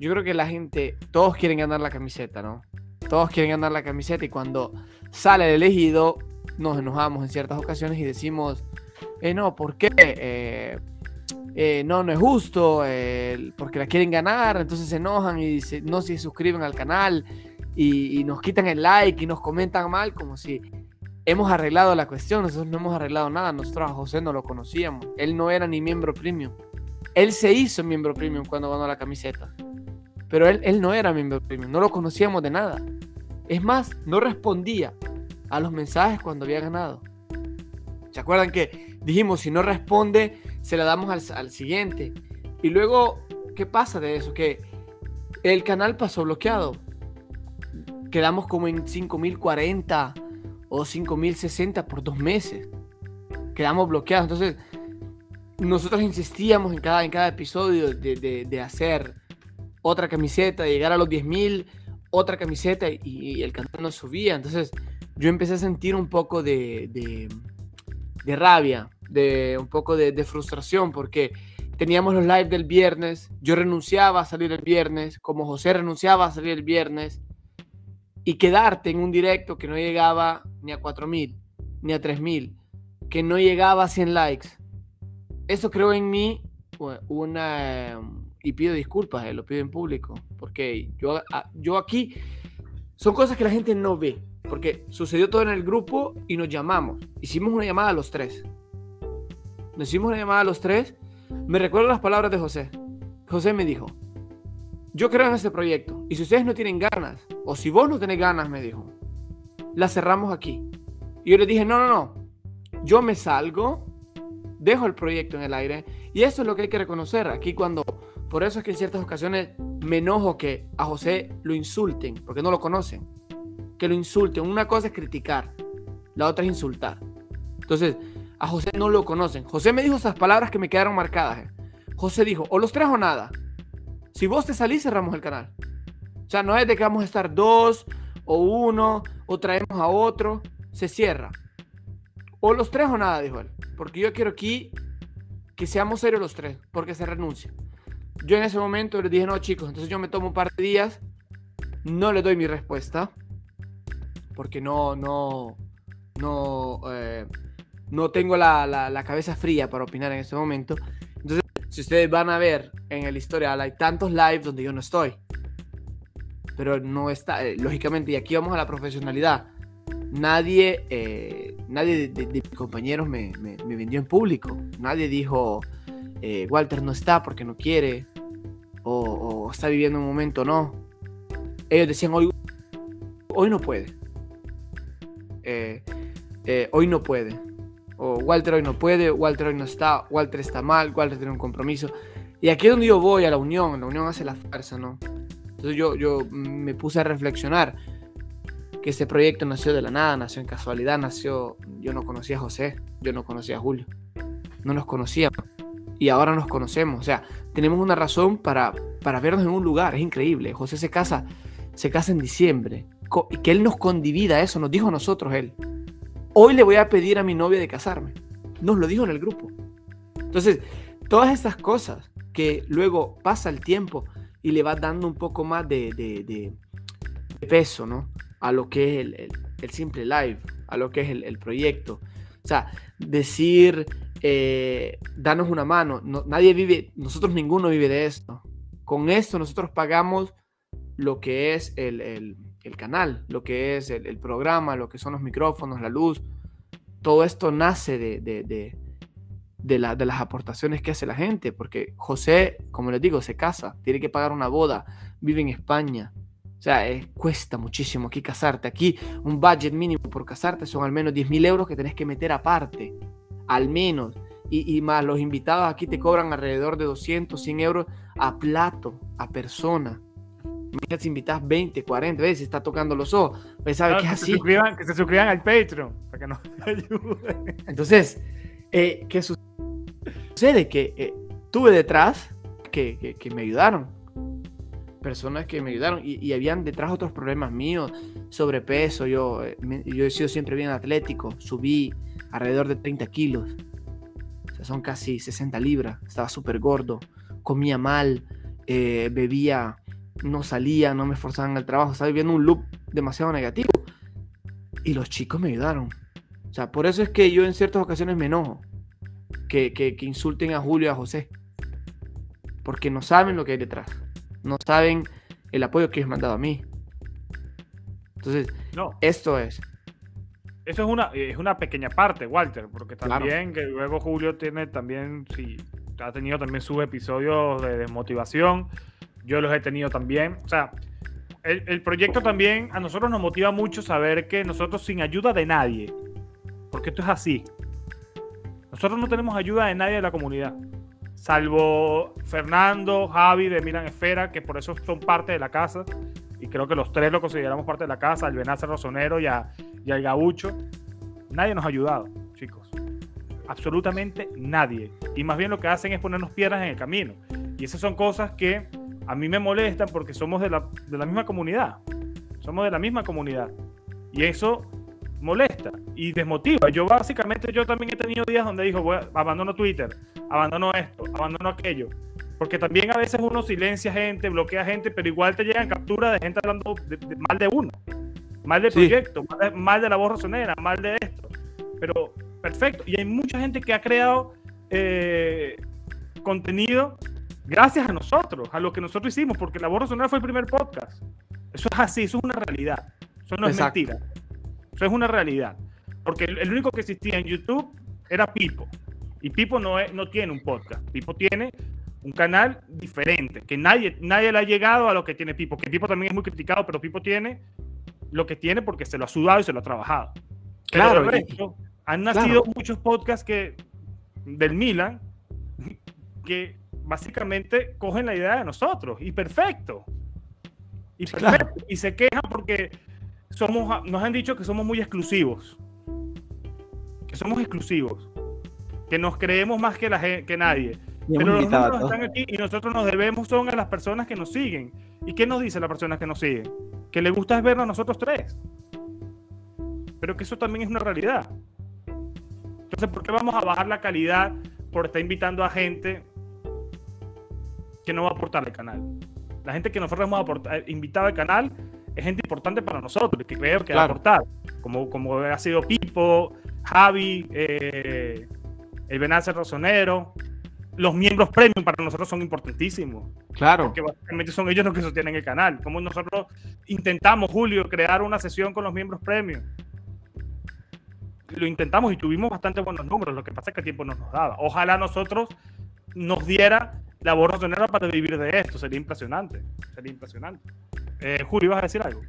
yo creo que la gente, todos quieren ganar la camiseta, ¿no? Todos quieren ganar la camiseta y cuando sale el elegido, nos enojamos en ciertas ocasiones y decimos, eh, no, ¿por qué? Eh, eh, no, no es justo, porque la quieren ganar, entonces se enojan y no se suscriben al canal y, nos quitan el like y nos comentan mal como si hemos arreglado la cuestión, nosotros no hemos arreglado nada, nosotros a José no lo conocíamos, él no era ni miembro premium, él se hizo miembro premium cuando ganó la camiseta, pero él, él no era miembro premium, no lo conocíamos de nada, es más, no respondía a los mensajes cuando había ganado. ¿Se acuerdan que dijimos, si no responde, se la damos al, siguiente? Y luego, ¿qué pasa de eso? Que el canal pasó bloqueado. Quedamos como en 5040 o 5060 por dos meses. Quedamos bloqueados. Entonces, nosotros insistíamos en cada, en cada episodio de, hacer otra camiseta, de llegar a los 10.000, otra camiseta y, el canal no subía. Entonces, yo empecé a sentir un poco de, de, rabia. de un poco de, de frustración porque teníamos los live del viernes, yo renunciaba a salir el viernes, como José renunciaba a salir el viernes, y quedarte en un directo que no llegaba ni a 4.000, ni a 3.000, que no llegaba a 100 likes. Eso creo en mí una... Y pido disculpas, eh, lo pido en público, porque yo, yo aquí... Son cosas que la gente no ve, porque sucedió todo en el grupo y nos llamamos. Hicimos una llamada a los tres. Nos hicimos una llamada a los tres me recuerdo las palabras de José. José me dijo, yo creo en este proyecto y si ustedes no tienen ganas, o si vos no tenés ganas, me dijo, la cerramos aquí. Y yo le dije, no, no, no, yo me salgo, dejo el proyecto en el aire y eso es lo que hay que reconocer aquí cuando, por eso es que en ciertas ocasiones me enojo que a José lo insulten, porque no lo conocen, que lo insulten. Una cosa es criticar, la otra es insultar. Entonces, a José no lo conocen. José me dijo esas palabras que me quedaron marcadas. Eh. José dijo, o los tres o nada. Si vos te salís, cerramos el canal. O sea, no es de que vamos a estar dos o uno o traemos a otro. Se cierra. O los tres o nada, dijo él. Porque yo quiero aquí que seamos serios los tres, porque se renuncia. Yo en ese momento le dije, no chicos, entonces yo me tomo un par de días, no le doy mi respuesta, porque no, no, no, eh, no tengo la, cabeza fría para opinar en este momento. Si ustedes van a ver en el historial, hay tantos lives donde yo no estoy. Pero no está, eh, lógicamente, y aquí vamos a la profesionalidad. Nadie, eh, nadie de, mis compañeros me, vendió en público. Nadie dijo, eh, Walter no está porque no quiere, o, está viviendo un momento, no. Ellos decían, hoy, hoy no puede. hoy no puede o Walter hoy no puede, Walter hoy no está, Walter está mal, Walter tiene un compromiso. Y aquí es donde yo voy a la unión, la unión hace la fuerza, ¿no? Entonces yo, yo me puse a reflexionar que este proyecto nació de la nada, nació en casualidad, nació, yo no conocía a José, yo no conocía a Julio, no nos conocíamos y ahora nos conocemos, o sea, tenemos una razón para, para vernos en un lugar, es increíble, José se casa, se casa en diciembre, y que él nos condivida eso, nos dijo a nosotros él, hoy le voy a pedir a mi novia de casarme. Nos lo dijo en el grupo. Entonces, todas estas cosas que luego pasa el tiempo y le va dando un poco más de, peso, ¿no? A lo que es el, simple live, a lo que es el, proyecto. O sea, decir, eh, danos una mano. nadie vive, nosotros ninguno vive de esto. Con esto nosotros pagamos lo que es el, el canal, lo que es el, programa, lo que son los micrófonos, la luz, todo esto nace de, de, de, las aportaciones que hace la gente, porque José, como les digo, se casa, tiene que pagar una boda, vive en España. O sea, cuesta muchísimo aquí casarte. Aquí un budget mínimo por casarte son al menos 10 mil euros que tenés que meter aparte. Al menos. Y, y, más los invitados aquí te cobran alrededor de 200, 100 euros a plato, a persona. Imagínate si invitas 20, 40 veces, está tocando los ojos. Pues sabe que es así. Se que se suscriban al Patreon para que nos (laughs) ayuden. Entonces, eh, ¿qué sucede? Que eh, tuve detrás que, que, me ayudaron. Personas que me ayudaron. Y, y, habían detrás otros problemas míos. Sobrepeso. Yo, eh, yo he sido siempre bien atlético. Subí alrededor de 30 kilos. O sea, son casi 60 libras. Estaba súper gordo. Comía mal. bebía no salía, no me esforzaban al trabajo, estaba viviendo un loop demasiado negativo. Y los chicos me ayudaron. O sea, por eso es que yo en ciertas ocasiones me enojo que, que, insulten a Julio y a José. Porque no saben lo que hay detrás. No saben el apoyo que ellos me han dado a mí. Entonces, no. esto es. Eso es una, es una pequeña parte, Walter, porque también que luego Julio tiene también, sí, ha tenido también sus episodios de desmotivación yo los he tenido también. O sea, el, proyecto también a nosotros nos motiva mucho saber que nosotros sin ayuda de nadie, porque esto es así, nosotros no tenemos ayuda de nadie de la comunidad, salvo Fernando, Javi de Milan Esfera, que por eso son parte de la casa, y creo que los tres lo consideramos parte de la casa, al Benacer Rosonero y, a, y al Gaucho. Nadie nos ha ayudado, chicos. Absolutamente nadie. Y más bien lo que hacen es ponernos piedras en el camino. Y esas son cosas que a mí me molestan porque somos de la, misma comunidad. Somos de la misma comunidad. Y eso molesta. y desmotiva. Yo básicamente, yo también he tenido días donde digo, voy abandono Twitter, abandono esto, abandono aquello. Porque también a veces uno silencia gente, bloquea gente, pero igual te llegan capturas de gente hablando mal de uno, mal del proyecto, mal de, la voz razonera, mal de esto. Pero perfecto. Y hay mucha gente que ha creado eh, contenido gracias a nosotros, a lo que nosotros hicimos, porque la voz razonera fue el primer podcast. Eso es así, eso es una realidad. Eso no es mentira. Eso es una realidad. Porque el, único que existía en YouTube era Pipo. Y Pipo no, es, no tiene un podcast. Pipo tiene un canal diferente, que nadie, nadie le ha llegado a lo que tiene Pipo. Que Pipo también es muy criticado, pero Pipo tiene lo que tiene porque se lo ha sudado y se lo ha trabajado. Claro. han nacido muchos podcasts que, del Milan que básicamente cogen la idea de nosotros. Y perfecto. Y, perfecto. y se quejan porque somos, nos han dicho que somos muy exclusivos somos exclusivos, que nos creemos más que, la, que nadie. Pero los números están aquí y nosotros nos debemos son a las personas que nos siguen. ¿Y qué nos dicen las personas que nos siguen? Que le gusta vernos a nosotros tres. Pero que eso también es una realidad. Entonces, ¿por qué vamos a bajar la calidad por estar invitando a gente que no va a aportar al canal? La gente que nosotros hemos eh, invitado al canal es gente importante para nosotros, que creo que va a aportar, como, como ha sido Pipo, Javi, eh, el Benacer Rosonero, los miembros premium para nosotros son importantísimos. Claro. Porque básicamente son ellos los que sostienen el canal. Como nosotros intentamos, Julio, crear una sesión con los miembros premium. Lo intentamos y tuvimos bastante buenos números. Lo que pasa es que el tiempo no nos daba. Ojalá nosotros nos diera la voz rosonera para vivir de esto. Sería impresionante. Sería impresionante. Eh, Julio, ¿ibas a decir algo?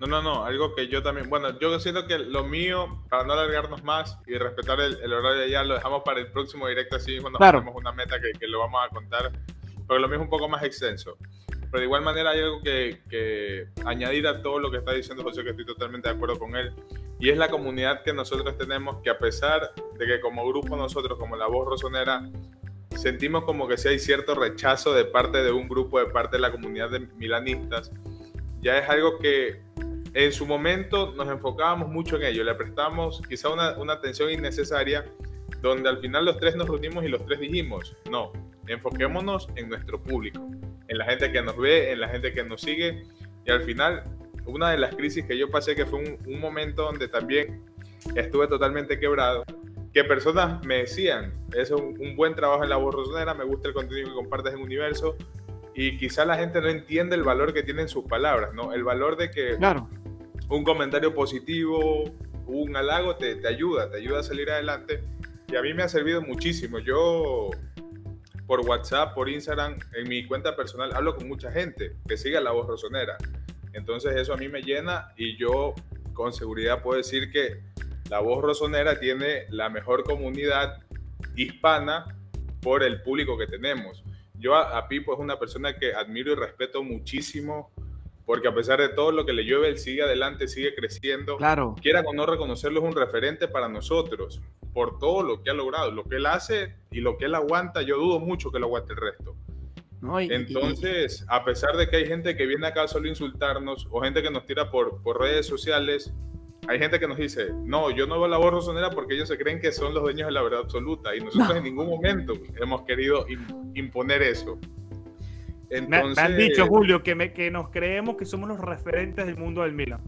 No, no, no, algo que yo también, bueno, yo siento que lo mío, para no alargarnos más y respetar el, horario de ya, lo dejamos para el próximo directo, así mismo nos ponemos una meta que, lo vamos a contar, porque lo mío es un poco más extenso. Pero de igual manera hay algo que, que, añadir a todo lo que está diciendo José, que estoy totalmente de acuerdo con él, y es la comunidad que nosotros tenemos, que a pesar de que como grupo nosotros, como la voz rosonera, sentimos como que si hay cierto rechazo de parte de un grupo, de parte de la comunidad de milanistas, ya es algo que en su momento nos enfocábamos mucho en ello, le prestamos quizá una, una, atención innecesaria, donde al final los tres nos reunimos y los tres dijimos, no, enfoquémonos en nuestro público, en la gente que nos ve, en la gente que nos sigue, y al final una de las crisis que yo pasé, que fue un, momento donde también estuve totalmente quebrado, que personas me decían, es un, un buen trabajo en la borrosonera, me gusta el contenido que compartes en Universo, y quizá la gente no entiende el valor que tienen sus palabras, ¿no? El valor de que claro. un comentario positivo, un halago te, te, ayuda, te ayuda a salir adelante. Y a mí me ha servido muchísimo. Yo por WhatsApp, por Instagram, en mi cuenta personal, hablo con mucha gente que sigue la voz rosonera. Entonces eso a mí me llena y yo con seguridad puedo decir que la voz rosonera tiene la mejor comunidad hispana por el público que tenemos yo a, Pipo es una persona que admiro y respeto muchísimo, porque a pesar de todo lo que le llueve, él sigue adelante, sigue creciendo. Claro. Quiera o no reconocerlo, es un referente para nosotros, por todo lo que ha logrado, lo que él hace y lo que él aguanta, yo dudo mucho que lo aguante el resto. Entonces, a pesar de que hay gente que viene acá solo a insultarnos o gente que nos tira por, por redes sociales, hay gente que nos dice, no, yo no veo la voz rosonera porque ellos se creen que son los dueños de la verdad absoluta y nosotros en ningún momento hemos querido imponer eso. Entonces, me, han dicho, Julio, que, me, que nos creemos que somos los referentes del mundo del Milan.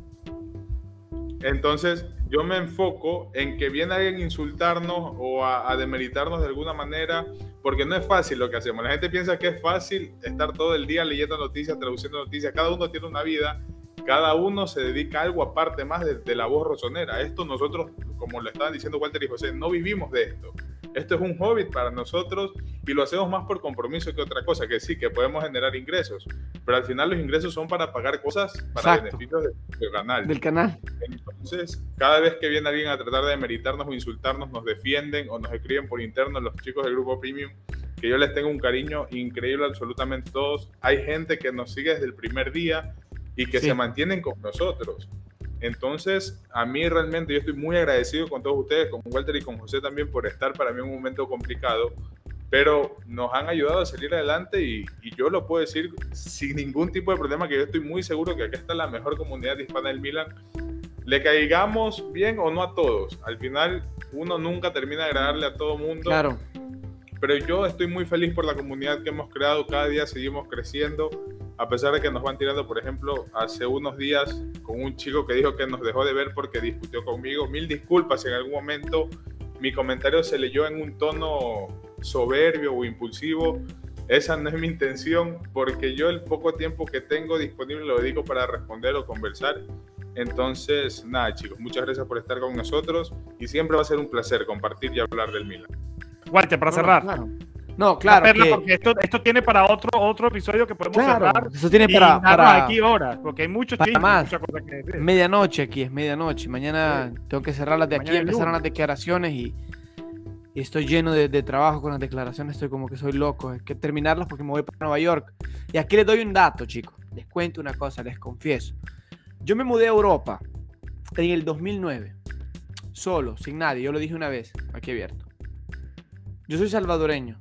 Entonces, yo me enfoco en que viene alguien a insultarnos o a, a, demeritarnos de alguna manera, porque no es fácil lo que hacemos. La gente piensa que es fácil estar todo el día leyendo noticias, traduciendo noticias. Cada uno tiene una vida cada uno se dedica a algo aparte más de, la voz rosonera. Esto nosotros, como lo estaban diciendo Walter y José, no vivimos de esto. Esto es un hobby para nosotros y lo hacemos más por compromiso que otra cosa, que sí, que podemos generar ingresos, pero al final los ingresos son para pagar cosas para beneficios del canal. Del canal. Entonces, cada vez que viene alguien a tratar de demeritarnos o insultarnos, nos defienden o nos escriben por interno los chicos del grupo Premium, que yo les tengo un cariño increíble absolutamente todos. Hay gente que nos sigue desde el primer día, y que se mantienen con nosotros. Entonces, a mí realmente yo estoy muy agradecido con todos ustedes, con Walter y con José también por estar para mí en un momento complicado, pero nos han ayudado a salir adelante y, yo lo puedo decir sin ningún tipo de problema, que yo estoy muy seguro que acá está la mejor comunidad hispana del Milan. le caigamos bien o no a todos. Al final, uno nunca termina de agradarle a todo mundo. Claro. Pero yo estoy muy feliz por la comunidad que hemos creado. Cada día seguimos creciendo. A pesar de que nos van tirando, por ejemplo, hace unos días con un chico que dijo que nos dejó de ver porque discutió conmigo. Mil disculpas en algún momento. Mi comentario se leyó en un tono soberbio o impulsivo. Esa no es mi intención porque yo el poco tiempo que tengo disponible lo dedico para responder o conversar. Entonces, nada chicos, muchas gracias por estar con nosotros y siempre va a ser un placer compartir y hablar del Milan. Walter, para cerrar. Claro. No, claro. Perla, que- porque esto, esto tiene para otro, otro episodio que podemos claro, cerrar. eso tiene para, para aquí horas, porque hay muchos para chismes, más. muchas cosas que decir. medianoche aquí, es medianoche. Mañana tengo que cerrarlas de aquí, Mañana empezaron las declaraciones y, y estoy lleno de, de trabajo con las declaraciones. Estoy como que soy loco. Hay que terminarlas porque me voy para Nueva York. Y aquí les doy un dato, chicos. Les cuento una cosa, les confieso. Yo me mudé a Europa en el 2009, solo, sin nadie. Yo lo dije una vez, aquí abierto. Yo soy salvadoreño.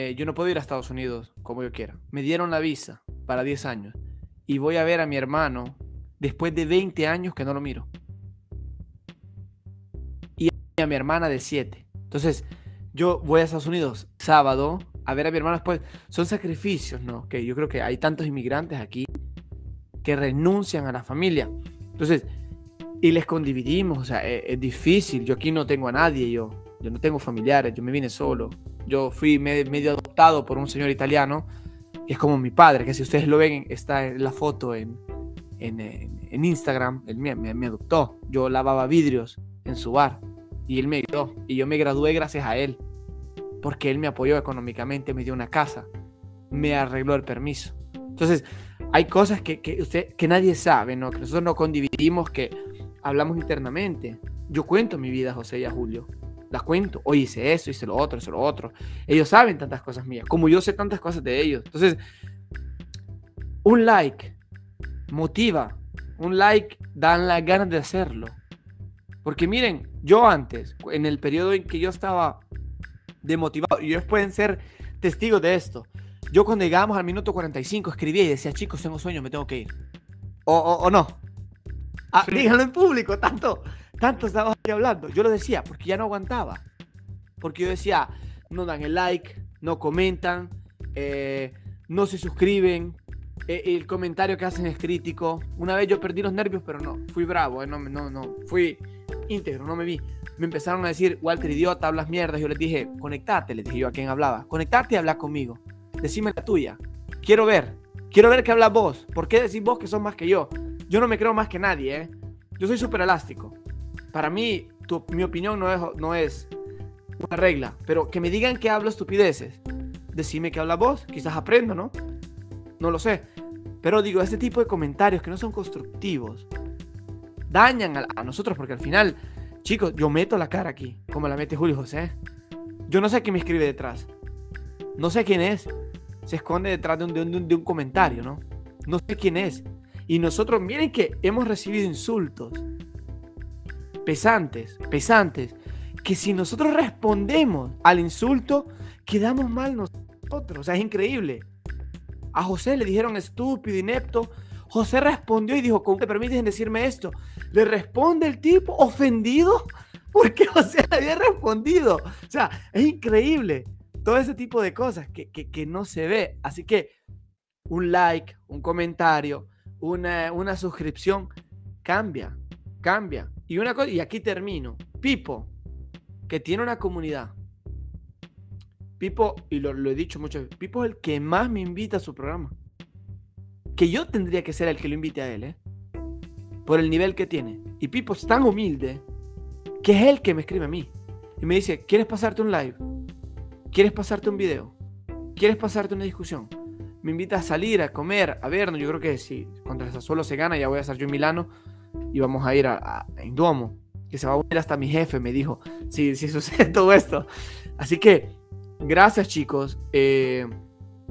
Eh, yo no puedo ir a Estados Unidos como yo quiera. Me dieron la visa para 10 años. Y voy a ver a mi hermano después de 20 años que no lo miro. Y a mi hermana de 7. Entonces, yo voy a Estados Unidos sábado a ver a mi hermano después. Son sacrificios, ¿no? Que yo creo que hay tantos inmigrantes aquí que renuncian a la familia. Entonces, y les condividimos, o sea, es, es difícil. Yo aquí no tengo a nadie, yo, yo no tengo familiares, yo me vine solo. Yo fui me- medio adoptado por un señor italiano, que es como mi padre, que si ustedes lo ven, está en la foto en, en, Instagram. Él me, me- me adoptó. Yo lavaba vidrios en su bar y él me ayudó. Y yo me gradué gracias a él, porque él me apoyó económicamente, me dio una casa, me arregló el permiso. Entonces, hay cosas que, que, usted, que nadie sabe, ¿no? Que nosotros no condividimos, que hablamos internamente. Yo cuento mi vida José y a Julio. Las cuento. Hoy hice eso, hice lo otro, hice lo otro. Ellos saben tantas cosas mías, como yo sé tantas cosas de ellos. Entonces, un like motiva. Un like dan las ganas de hacerlo. Porque miren, yo antes, en el periodo en que yo estaba demotivado, y ellos pueden ser testigos de esto. Yo cuando llegábamos al minuto 45 escribía y decía, chicos, tengo sueño, me tengo que ir. O, o- o no. Ah, Sí. Díganlo en público, tanto, tanto estaba aquí hablando. Yo lo decía porque ya no aguantaba. Porque yo decía, no dan el like, no comentan, eh, no se suscriben, eh, el comentario que hacen es crítico. Una vez yo perdí los nervios, pero no, fui bravo, eh, no, no, no, fui íntegro, no me vi. Me empezaron a decir, Walter, idiota, hablas mierdas. Yo les dije, conectate, les dije yo a quien hablaba. Conectate y habla conmigo. Decime la tuya. Quiero ver. Quiero ver que hablas vos. ¿Por qué decís vos que sos más que yo? Yo no me creo más que nadie, ¿eh? Yo soy súper elástico. Para mí, mi opinión no es, una regla. Pero que me digan que hablo estupideces. Decime que hablas vos. Quizás aprendo, ¿no? No lo sé. Pero digo, este tipo de comentarios que no son constructivos dañan a, nosotros porque al final, chicos, yo meto la cara aquí, como la mete Julio José. Yo no sé quién me escribe detrás. No sé quién es. Se esconde detrás de un- de un comentario, ¿no? No sé quién es. Y nosotros, miren que hemos recibido insultos pesantes, pesantes, que si nosotros respondemos al insulto, quedamos mal nosotros. O sea, es increíble. A José le dijeron estúpido, inepto. José respondió y dijo, ¿cómo te permites decirme esto? Le responde el tipo ofendido (laughs) porque José le había respondido. O sea, es increíble. Todo ese tipo de cosas que, que- que no se ve. Así que un like, un comentario, una, una suscripción, cambia, cambia. Y una y aquí termino. Pipo, que tiene una comunidad. Pipo, y lo, lo he dicho muchas veces, Pipo es el que más me invita a su programa. Que yo tendría que ser el que lo invite a él, ¿eh? Por el nivel que tiene. Y Pipo es tan humilde que es él que me escribe a mí. Y me dice, ¿quieres pasarte un live? ¿Quieres pasarte un video? ¿Quieres pasarte una discusión? Me invita a salir, a comer, a vernos. Yo creo que si contra el Sassuolo se gana, ya voy a estar yo en Milano y vamos a ir a, a. Que se va a unir hasta mi jefe, me dijo, si, si sucede (laughs) todo esto. Así que, gracias chicos eh,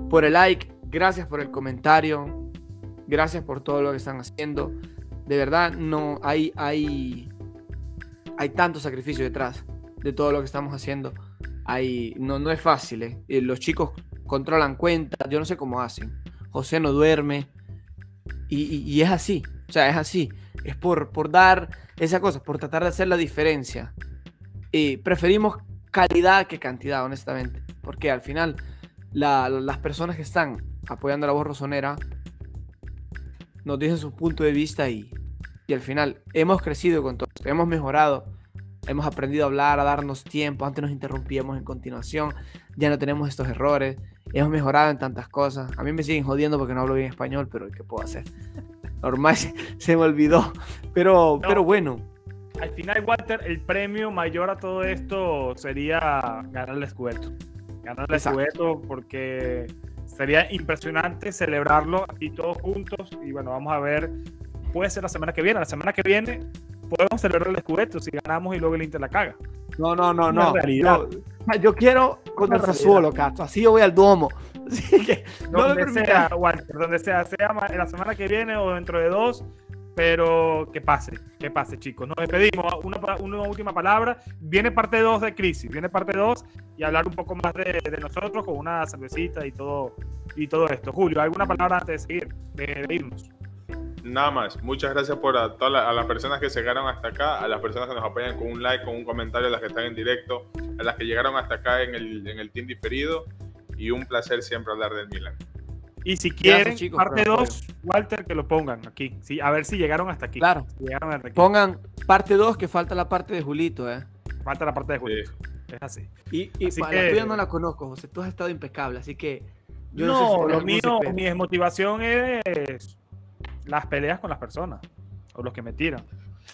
por el like, gracias por el comentario, gracias por todo lo que están haciendo. De verdad, no hay, hay, hay tanto sacrificio detrás de todo lo que estamos haciendo. Hay, no, no es fácil, ¿eh? Eh, Los chicos controlan cuentas, yo no sé cómo hacen. José no duerme. Y, y- y es así. O sea, es así. Es por, por dar esa cosa, por tratar de hacer la diferencia. Y preferimos calidad que cantidad, honestamente. Porque al final, la- las personas que están apoyando la voz rosonera nos dicen su punto de vista y, y al final hemos crecido con todo esto, hemos mejorado, hemos aprendido a hablar, a darnos tiempo, antes nos interrumpíamos en continuación, ya no tenemos estos errores, hemos mejorado en tantas cosas. A mí me siguen jodiendo porque no hablo bien español, pero ¿qué puedo hacer? Normal, (laughs) se, me olvidó. Pero, No. pero bueno, Al final, Walter, el premio mayor a todo esto sería ganar el Scudetto. Ganar el Exacto. Scudetto porque sería impresionante celebrarlo aquí todos juntos. Y bueno, vamos a ver. Puede ser la semana que viene. La semana que viene podemos celebrar el Scudetto si ganamos y luego el Inter la caga. no, no, no, Una no. realidad. Yo, yo quiero con el realidad. Sassuolo, Castro. Así yo voy al Duomo. (laughs) Así que no donde sea, Walter, donde sea, sea la semana que viene o dentro de dos, pero que pase, que pase, chicos. Nos despedimos. Una, una última palabra. Viene parte 2 de Crisis, viene parte 2 y hablar un poco más de, de nosotros con una cervecita y todo, y todo esto. Julio, ¿alguna palabra antes de seguir, de, de irnos? Nada más. Muchas gracias por a, todas las- a las personas que se quedaron hasta acá, a las personas que nos apoyan con un like, con un comentario, a las que están en directo, a las que llegaron hasta acá en el, en el team diferido. Y un placer siempre hablar del Milan. Y si quieren, chicos, parte por el 2, Walter, que lo pongan aquí. Sí, a ver si llegaron hasta aquí. Claro. Si llegaron hasta aquí. Pongan parte 2 que falta la parte de Julito, ¿eh? Falta la parte de Julio. Sí. Es así. Y, y Así pa- que- la tuya no la conozco, José. Tú has estado impecable, así que. yo no, sé si lo mío, mi desmotivación es las peleas con las personas o los que me tiran.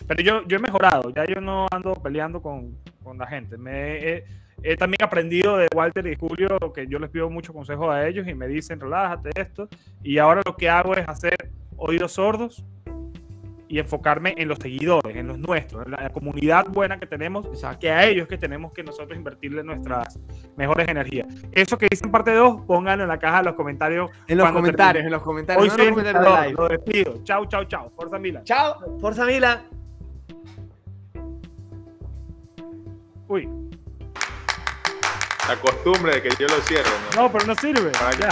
Pero yo, yo he mejorado, ya yo no ando peleando con, con la gente. Me he, he también aprendido de Walter y Julio que yo les pido mucho consejo a ellos y me dicen relájate esto. Y ahora lo que hago es hacer oídos sordos y enfocarme en los seguidores, en los nuestros, en la, comunidad buena que tenemos que a ellos que tenemos que nosotros invertirle nuestras mejores energías. Eso que dicen parte 2, pónganlo en la caja de los comentarios. En los comentarios, termine. en los comentarios. Hoy no soy los el comentarios de live. lo despido. Chao, chao, chao. Forza Milan. Chao, Forza Milan. Uy, La costumbre de que yo lo cierro, ¿no? no, pero no sirve. Para- Ya.